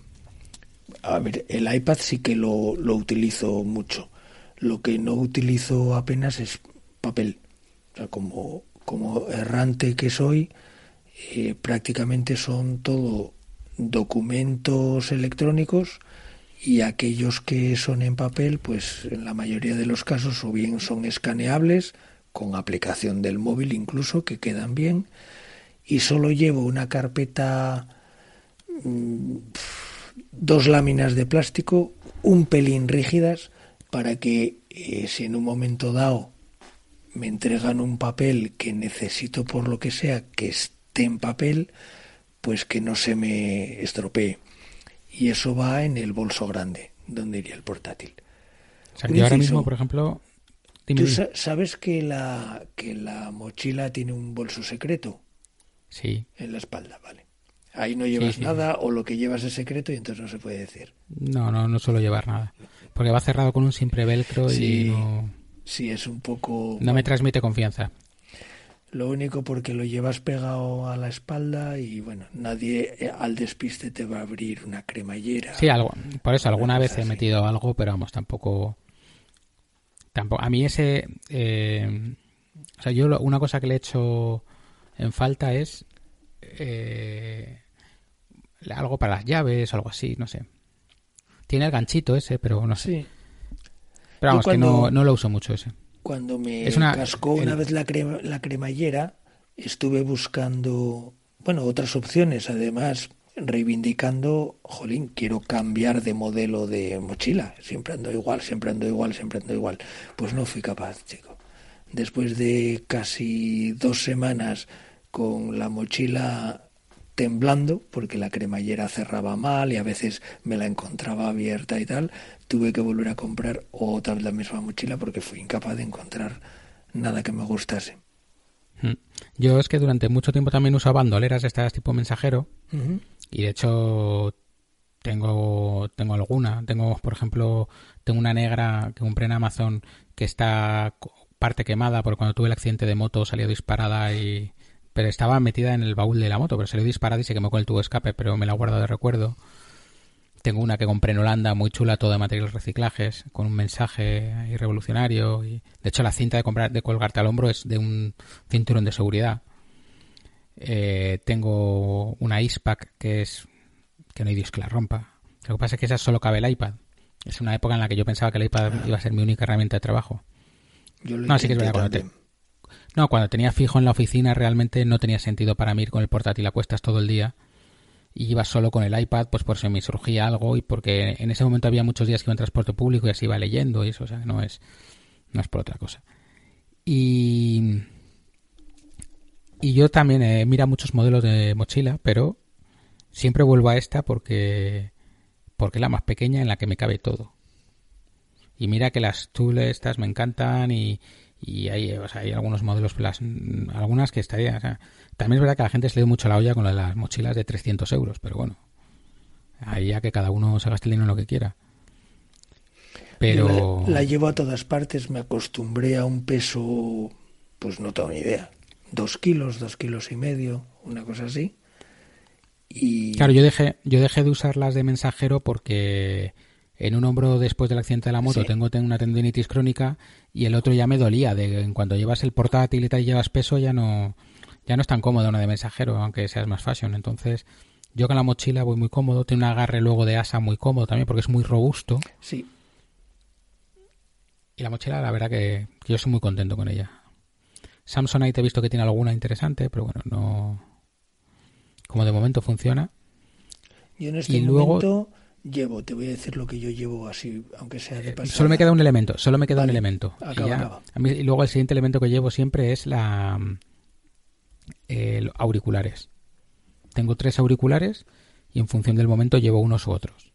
[SPEAKER 1] A ver, el iPad sí que lo, lo utilizo mucho. Lo que no utilizo apenas es papel. O sea, como, como errante que soy, eh, prácticamente son todo documentos electrónicos y aquellos que son en papel, pues en la mayoría de los casos o bien son escaneables, con aplicación del móvil incluso, que quedan bien, y solo llevo una carpeta, mm, dos láminas de plástico, un pelín rígidas, para que eh, si en un momento dado me entregan un papel que necesito por lo que sea que esté en papel, pues que no se me estropee y eso va en el bolso grande, donde iría el portátil.
[SPEAKER 2] O sea, ahora mismo, por ejemplo...
[SPEAKER 1] ¿Tú sabes que la, que la mochila tiene un bolso secreto?
[SPEAKER 2] Sí.
[SPEAKER 1] En la espalda, vale. Ahí no llevas nada o lo que llevas es secreto y entonces no se puede decir.
[SPEAKER 2] No, no, no suelo llevar nada. Porque va cerrado con un simple velcro y no...
[SPEAKER 1] Sí, es un poco...
[SPEAKER 2] No me transmite confianza.
[SPEAKER 1] Lo único porque lo llevas pegado a la espalda y bueno, nadie eh, al despiste te va a abrir una cremallera.
[SPEAKER 2] Sí, algo. Por eso alguna vez he metido algo, pero vamos, tampoco. Tampoco. A mí ese. Eh, o sea, yo una cosa que le he hecho en falta es eh, algo para las llaves, algo así, no sé. Tiene el ganchito ese, pero no sé. Pero vamos, que no, no lo uso mucho ese.
[SPEAKER 1] Cuando me cascó una vez la, la cremallera, estuve buscando, bueno, otras opciones, además reivindicando, jolín, quiero cambiar de modelo de mochila, siempre ando igual, siempre ando igual, siempre ando igual. Pues no fui capaz, chico. Después de casi dos semanas con la mochila temblando, porque la cremallera cerraba mal y a veces me la encontraba abierta y tal, tuve que volver a comprar otra vez la misma mochila porque fui incapaz de encontrar nada que me gustase.
[SPEAKER 2] Hmm. Yo es que durante mucho tiempo también usaba bandoleras estas tipo mensajero y de hecho tengo tengo alguna, tengo por ejemplo tengo una negra que compré en Amazon que está parte quemada porque cuando tuve el accidente de moto salió disparada y pero estaba metida en el baúl de la moto, pero salió disparada y se quemó con el tubo de escape, pero me la he guardado de recuerdo. Tengo una que compré en Holanda, muy chula, todo de materiales reciclajes, con un mensaje revolucionario. Y, de hecho, la cinta de, comprar, de colgarte al hombro es de un cinturón de seguridad. Eh, tengo una ISPAC que es que no hay Dios que la rompa. Lo que pasa es que esa solo cabe el iPad. Es una época en la que yo pensaba que el iPad iba a ser mi única herramienta de trabajo. no, sí que es verdad. Cuando No, cuando tenía fijo en la oficina realmente no tenía sentido para mí ir con el portátil a cuestas todo el día y iba solo con el iPad, pues por si me surgía algo y porque en ese momento había muchos días que iba en transporte público y así iba leyendo y eso, o sea, no es, no es por otra cosa. Y, y yo también he mirado muchos modelos de mochila, pero siempre vuelvo a esta porque, porque es la más pequeña en la que me cabe todo. Y mira que las tools estas me encantan y, y hay, o sea, hay algunos modelos, las, algunas que estaría, o sea, también es verdad que la gente se le dio mucho la olla con las mochilas de 300 euros, pero bueno, ahí ya que cada uno se gaste el dinero en lo que quiera. Pero...
[SPEAKER 1] La, llevo a todas partes, me acostumbré a un peso, pues no tengo ni idea, dos kilos, dos kilos y medio, una cosa así. Y...
[SPEAKER 2] Claro, yo dejé, yo dejé de usarlas de mensajero porque en un hombro después del accidente de la moto tengo, tengo, una tendinitis crónica y el otro ya me dolía. De, en cuanto llevas el portátil y tal y llevas peso ya no, ya no es tan cómodo una de mensajero, aunque seas más fashion. Entonces, yo con la mochila voy muy cómodo, tiene un agarre luego de asa muy cómodo también porque es muy robusto.
[SPEAKER 1] Sí.
[SPEAKER 2] Y la mochila, la verdad que, yo soy muy contento con ella. Samsonite he visto que tiene alguna interesante, pero bueno, no. Como de momento funciona.
[SPEAKER 1] Yo en este momento llevo, te voy a decir lo que yo llevo así, aunque sea de pasada.
[SPEAKER 2] Solo me queda un elemento, solo me queda un elemento. y luego el siguiente elemento que llevo siempre es la eh, auriculares. Tengo tres auriculares y en función del momento llevo unos u otros.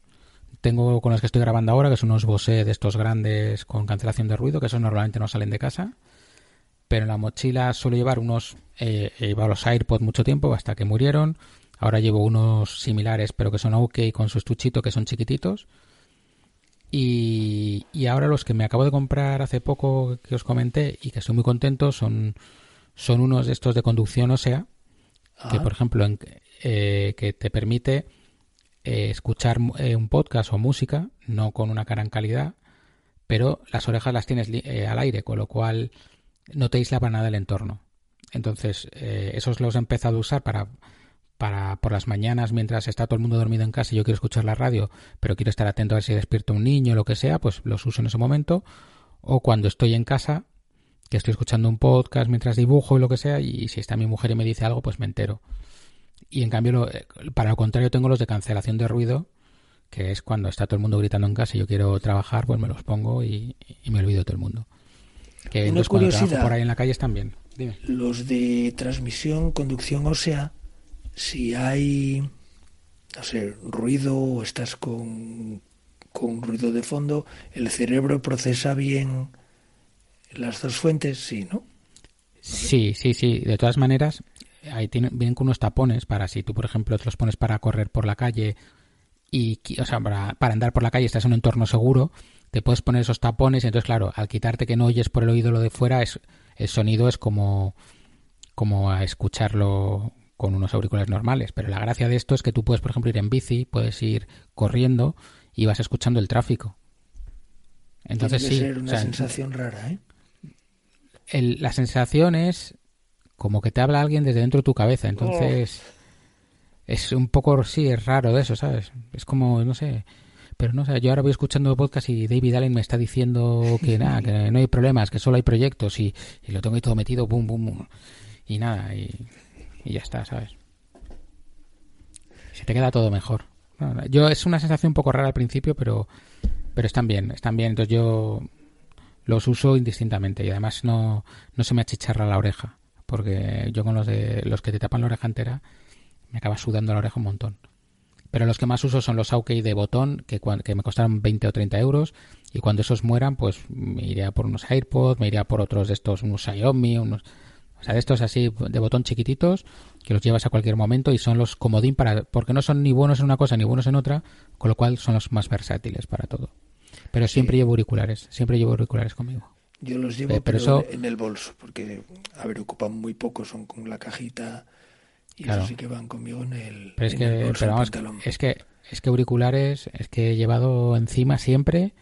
[SPEAKER 2] Tengo con los que estoy grabando ahora, que son unos Bose de estos grandes con cancelación de ruido, que esos normalmente no salen de casa. Pero en la mochila suelo llevar unos, eh, he llevado los AirPods mucho tiempo, hasta que murieron. Ahora llevo unos similares, pero que son OK con su estuchito, que son chiquititos. Y, y, ahora los que me acabo de comprar hace poco, que os comenté, y que estoy muy contento, son son unos de estos de conducción ósea que, por ejemplo, eh, que te permite eh, escuchar eh, un podcast o música, no con una gran calidad, pero las orejas las tienes al aire, con lo cual no te aísla para nada el entorno. Entonces, esos los he empezado a usar para, para por las mañanas mientras está todo el mundo dormido en casa y yo quiero escuchar la radio, pero quiero estar atento a ver si despierta un niño o lo que sea, pues los uso en ese momento. O cuando estoy en casa que estoy escuchando un podcast mientras dibujo y lo que sea, y si está mi mujer y me dice algo, pues me entero. Y en cambio, eh, para lo contrario, tengo los de cancelación de ruido, que es cuando está todo el mundo gritando en casa y yo quiero trabajar, pues me los pongo y, me olvido de todo el mundo. Que Una curiosidad, por ahí en la calle están bien.
[SPEAKER 1] Los de transmisión, conducción ósea, si hay, no sé, ruido o estás con, con ruido de fondo, el cerebro procesa bien las dos fuentes, sí, ¿no?
[SPEAKER 2] Sí, sí, sí. De todas maneras, ahí tienen, vienen con unos tapones para si tú, por ejemplo, te los pones para correr por la calle y, o sea, para, andar por la calle, estás en un entorno seguro, te puedes poner esos tapones y entonces, claro, al quitarte que no oyes por el oído lo de fuera, es, el sonido es como, como a escucharlo con unos auriculares normales. Pero la gracia de esto es que tú puedes, por ejemplo, ir en bici, puedes ir corriendo y vas escuchando el tráfico.
[SPEAKER 1] Entonces sí. Ser una sensación rara, ¿eh?
[SPEAKER 2] la sensación es como que te habla alguien desde dentro de tu cabeza. Entonces, es un poco, sí, es raro eso, ¿sabes? Es como, no sé. Pero no sé, yo ahora voy escuchando podcast y David Allen me está diciendo que nada, que no hay problemas, que solo hay proyectos y, lo tengo ahí todo metido, boom, boom, y nada, y, ya está, ¿sabes? Se te queda todo mejor. Yo es una sensación un poco rara al principio, pero pero están bien, están bien. Entonces yo los uso indistintamente y además no, no se me achicharra la oreja, porque yo con los de los que te tapan la oreja entera me acaba sudando la oreja un montón. Pero los que más uso son los Aukey de botón, que, que me costaron 20 o 30 euros, y cuando esos mueran, pues me iría por unos AirPods, me iría por otros de estos, unos Xiaomi, unos... O sea, de estos así de botón chiquititos, que los llevas a cualquier momento y son los comodín para... porque no son ni buenos en una cosa ni buenos en otra, con lo cual son los más versátiles para todo. Pero siempre llevo auriculares, siempre llevo auriculares conmigo.
[SPEAKER 1] Yo los llevo eh, pero, en el bolso, porque, a ver, ocupan muy poco, son con la cajita y eso sí que van conmigo en el,
[SPEAKER 2] pero es que, es que es que auriculares es que he llevado encima siempre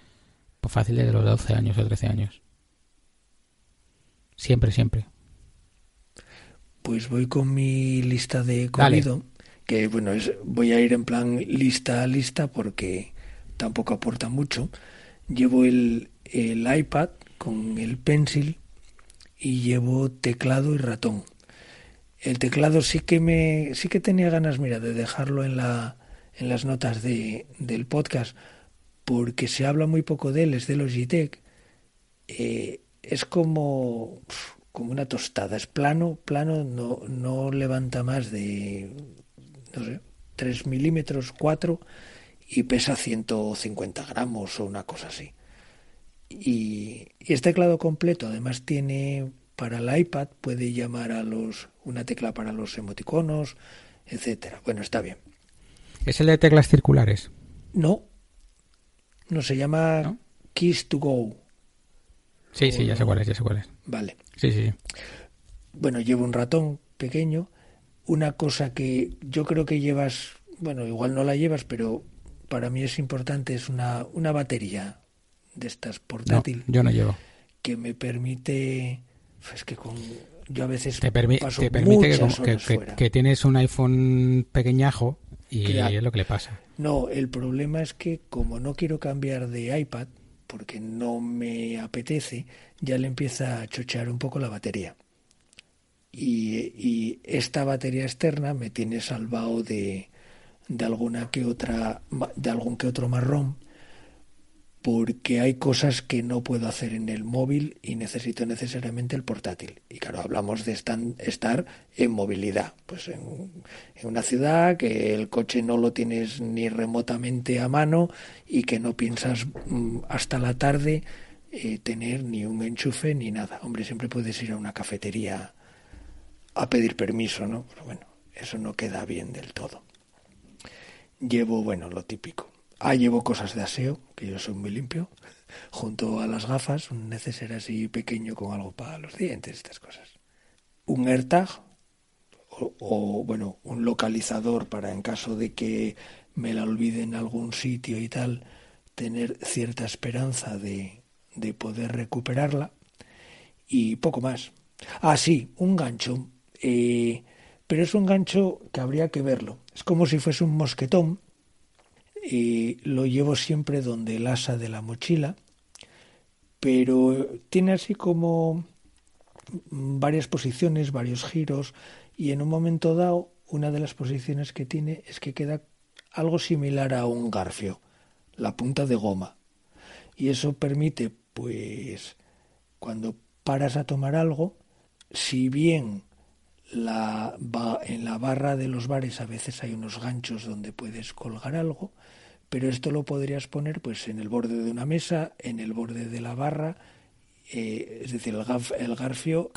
[SPEAKER 2] pues fácil desde los 12 años o 13 años. Siempre, siempre.
[SPEAKER 1] Pues voy con mi lista de comido que bueno, es, voy a ir en plan lista a lista porque tampoco aporta mucho. Llevo el, el iPad con el pencil y llevo teclado y ratón. El teclado sí que me sí que tenía ganas, mira, de dejarlo en la en las notas de, del podcast porque se habla muy poco de él, es de Logitech. Eh, es como como una tostada, es plano, plano, no, no levanta más de no sé, 3 milímetros, 4 y pesa 150 gramos o una cosa así. Y, y este teclado completo además tiene para el iPad, puede llamar a los una tecla para los emoticonos, etcétera. Bueno, está bien.
[SPEAKER 2] ¿Es el de teclas circulares?
[SPEAKER 1] No, no se llama Keys to Go.
[SPEAKER 2] Sí, sí, ya sé cuál es, ya sé cuál es.
[SPEAKER 1] Vale.
[SPEAKER 2] Sí, sí.
[SPEAKER 1] Bueno, llevo un ratón pequeño. Una cosa que yo creo que llevas, bueno, igual no la llevas, pero para mí es importante, es una, una batería de estas portátil.
[SPEAKER 2] No, yo no llevo.
[SPEAKER 1] Que me permite, es que con, yo a veces
[SPEAKER 2] te, permi
[SPEAKER 1] paso
[SPEAKER 2] te permite que, tienes un iPhone pequeñajo y
[SPEAKER 1] Claro.
[SPEAKER 2] es lo que le pasa.
[SPEAKER 1] No, el problema es que como no quiero cambiar de iPad, porque no me apetece, ya le empieza a chochear un poco la batería. Y, esta batería externa me tiene salvado de, de alguna que otra, de algún que otro marrón, porque hay cosas que no puedo hacer en el móvil y necesito necesariamente el portátil. Y claro, hablamos de estar en movilidad, pues en, en una ciudad que el coche no lo tienes ni remotamente a mano y que no piensas mm, hasta la tarde eh, tener ni un enchufe ni nada. Hombre, siempre puedes ir a una cafetería a pedir permiso, ¿no? Pero bueno, eso no queda bien del todo. Llevo, bueno, lo típico. Ah, llevo cosas de aseo, que yo soy muy limpio, junto a las gafas, un neceser así pequeño con algo para los dientes, estas cosas. Un AirTag, o, bueno, un localizador para en caso de que me la olvide en algún sitio y tal, tener cierta esperanza de, de poder recuperarla. Y poco más. Ah, sí, un gancho. Eh, pero es un gancho que habría que verlo. Es como si fuese un mosquetón. Eh, lo llevo siempre donde el asa de la mochila. Pero tiene así como varias posiciones, varios giros. Y en un momento dado, una de las posiciones que tiene es que queda algo similar a un garfio, la punta de goma. Y eso permite, pues, cuando paras a tomar algo, si bien la, en la barra de los bares a veces hay unos ganchos donde puedes colgar algo, pero esto lo podrías poner pues en el borde de una mesa, en el borde de la barra, eh, es decir, el, gaf- el garfio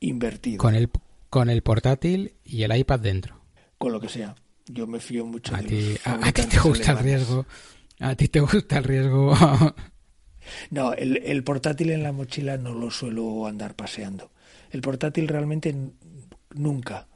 [SPEAKER 1] invertido,
[SPEAKER 2] Con el, con el portátil y el iPad dentro.
[SPEAKER 1] con lo que sea. Yo me fío mucho
[SPEAKER 2] A
[SPEAKER 1] de
[SPEAKER 2] ti,
[SPEAKER 1] los
[SPEAKER 2] a, a ti te gusta el riesgo. A ti te gusta el riesgo.
[SPEAKER 1] No, el, el portátil en la mochila no lo suelo andar paseando. El portátil realmente nunca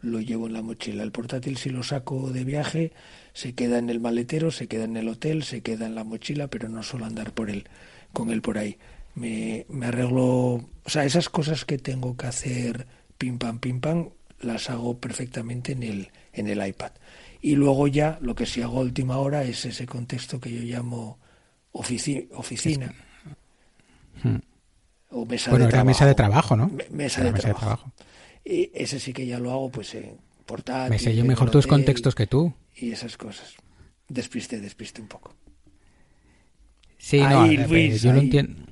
[SPEAKER 1] lo llevo en la mochila. El portátil si lo saco de viaje se queda en el maletero, se queda en el hotel, se queda en la mochila, pero no suelo andar por él, con él por ahí. Me, me arreglo, o sea, esas cosas que tengo que hacer pim pam pim pam las hago perfectamente en el en el iPad. Y luego ya lo que sí hago a última hora es ese contexto que yo llamo ofici- oficina o mesa
[SPEAKER 2] bueno,
[SPEAKER 1] de trabajo.
[SPEAKER 2] mesa de trabajo, ¿no?
[SPEAKER 1] Me- Mesa, de,
[SPEAKER 2] mesa de
[SPEAKER 1] trabajo. Y ese sí que ya lo hago pues en portátil.
[SPEAKER 2] Me sé yo mejor tus contextos que tú.
[SPEAKER 1] Y esas cosas. Despiste, despiste un poco.
[SPEAKER 2] Sí, no,
[SPEAKER 1] Ahí,
[SPEAKER 2] ver,
[SPEAKER 1] Luis,
[SPEAKER 2] yo lo entiendo.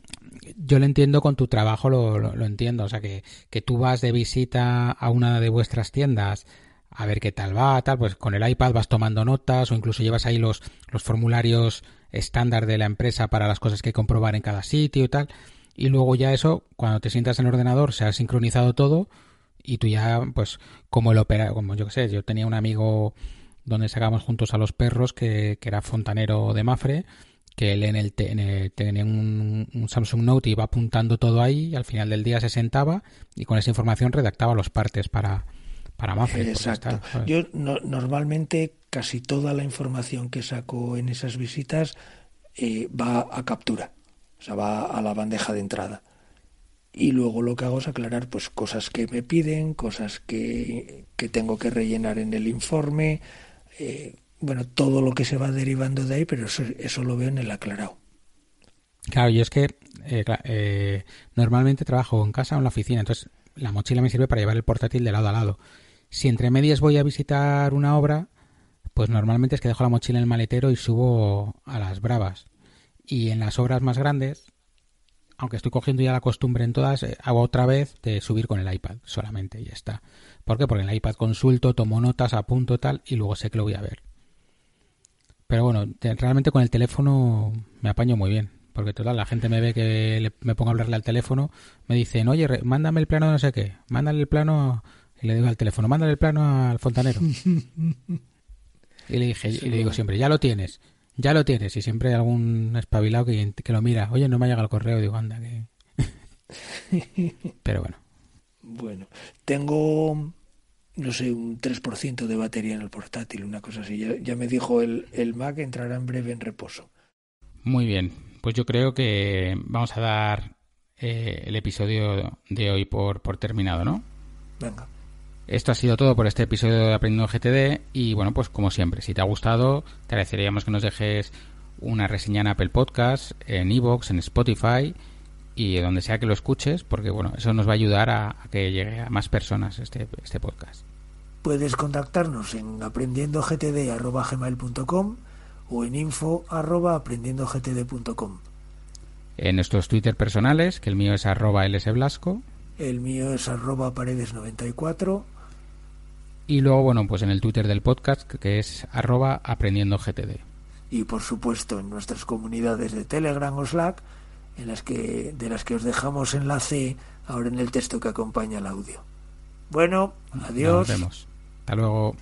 [SPEAKER 2] Yo lo entiendo con tu trabajo, lo, lo- lo entiendo. O sea, que, que tú vas de visita a una de vuestras tiendas a ver qué tal va, tal, pues con el iPad vas tomando notas o incluso llevas ahí los, los formularios estándar de la empresa para las cosas que comprobar en cada sitio y tal. Y luego ya eso, cuando te sientas en el ordenador, se ha sincronizado todo y tú ya, pues, como el opera, como yo que sé, yo tenía un amigo donde sacábamos juntos a los perros que, que era fontanero de Mafre, que él en el, en el- tenía un, un Samsung Note y iba apuntando todo ahí y al final del día se sentaba y con esa información redactaba los partes para, para Mafre.
[SPEAKER 1] Exacto. Yo no- normalmente casi toda la información que saco en esas visitas eh, va a captura, o sea, va a la bandeja de entrada. Y luego lo que hago es aclarar pues cosas que me piden, cosas que, que tengo que rellenar en el informe, eh, bueno, todo lo que se va derivando de ahí, pero eso, eso lo veo en el aclarado.
[SPEAKER 2] Claro, yo es que eh, eh, normalmente trabajo en casa o en la oficina, entonces la mochila me sirve para llevar el portátil de lado a lado. Si entre medias voy a visitar una obra, pues normalmente es que dejo la mochila en el maletero y subo a las bravas. Y en las obras más grandes, aunque estoy cogiendo ya la costumbre en todas, eh, hago otra vez de subir con el iPad solamente y ya está. ¿Por qué? Porque en el iPad consulto, tomo notas, apunto tal y luego sé que lo voy a ver. Pero bueno, realmente con el teléfono me apaño muy bien. Porque total, la gente me ve que me pongo a hablarle al teléfono, me dicen, oye, mándame el plano de no sé qué, mándale el plano, y le digo al teléfono, mándale el plano al fontanero. y le dije, y le digo siempre, ya lo tienes, ya lo tienes. Y siempre hay algún espabilado que, que lo mira, oye, no me ha llegado el correo, digo, anda, que. Pero bueno.
[SPEAKER 1] Bueno, tengo no sé, un 3% de batería en el portátil, una cosa así. Ya, ya me dijo el, el, Mac entrará en breve en reposo.
[SPEAKER 2] Muy bien, pues yo creo que vamos a dar eh, el episodio de hoy por, por terminado, ¿no?
[SPEAKER 1] Venga.
[SPEAKER 2] Esto ha sido todo por este episodio de Aprendiendo GTD y bueno, pues como siempre, si te ha gustado, te agradeceríamos que nos dejes una reseña en Apple Podcast, en Evox, en Spotify y donde sea que lo escuches, porque bueno, eso nos va a ayudar a, a que llegue a más personas este, este podcast.
[SPEAKER 1] Puedes contactarnos en aprendiendogtd.gmail.com o en info arroba aprendiendogtd.com.
[SPEAKER 2] En nuestros Twitter personales, que el mío es arroba lsblasco.
[SPEAKER 1] El mío es arroba paredes94.
[SPEAKER 2] Y luego, bueno, pues en el Twitter del podcast, que es arroba aprendiendogtd.
[SPEAKER 1] Y por supuesto en nuestras comunidades de Telegram o Slack, en las que, de las que os dejamos enlace ahora en el texto que acompaña el audio. Bueno, adiós.
[SPEAKER 2] Nos vemos. Hasta luego.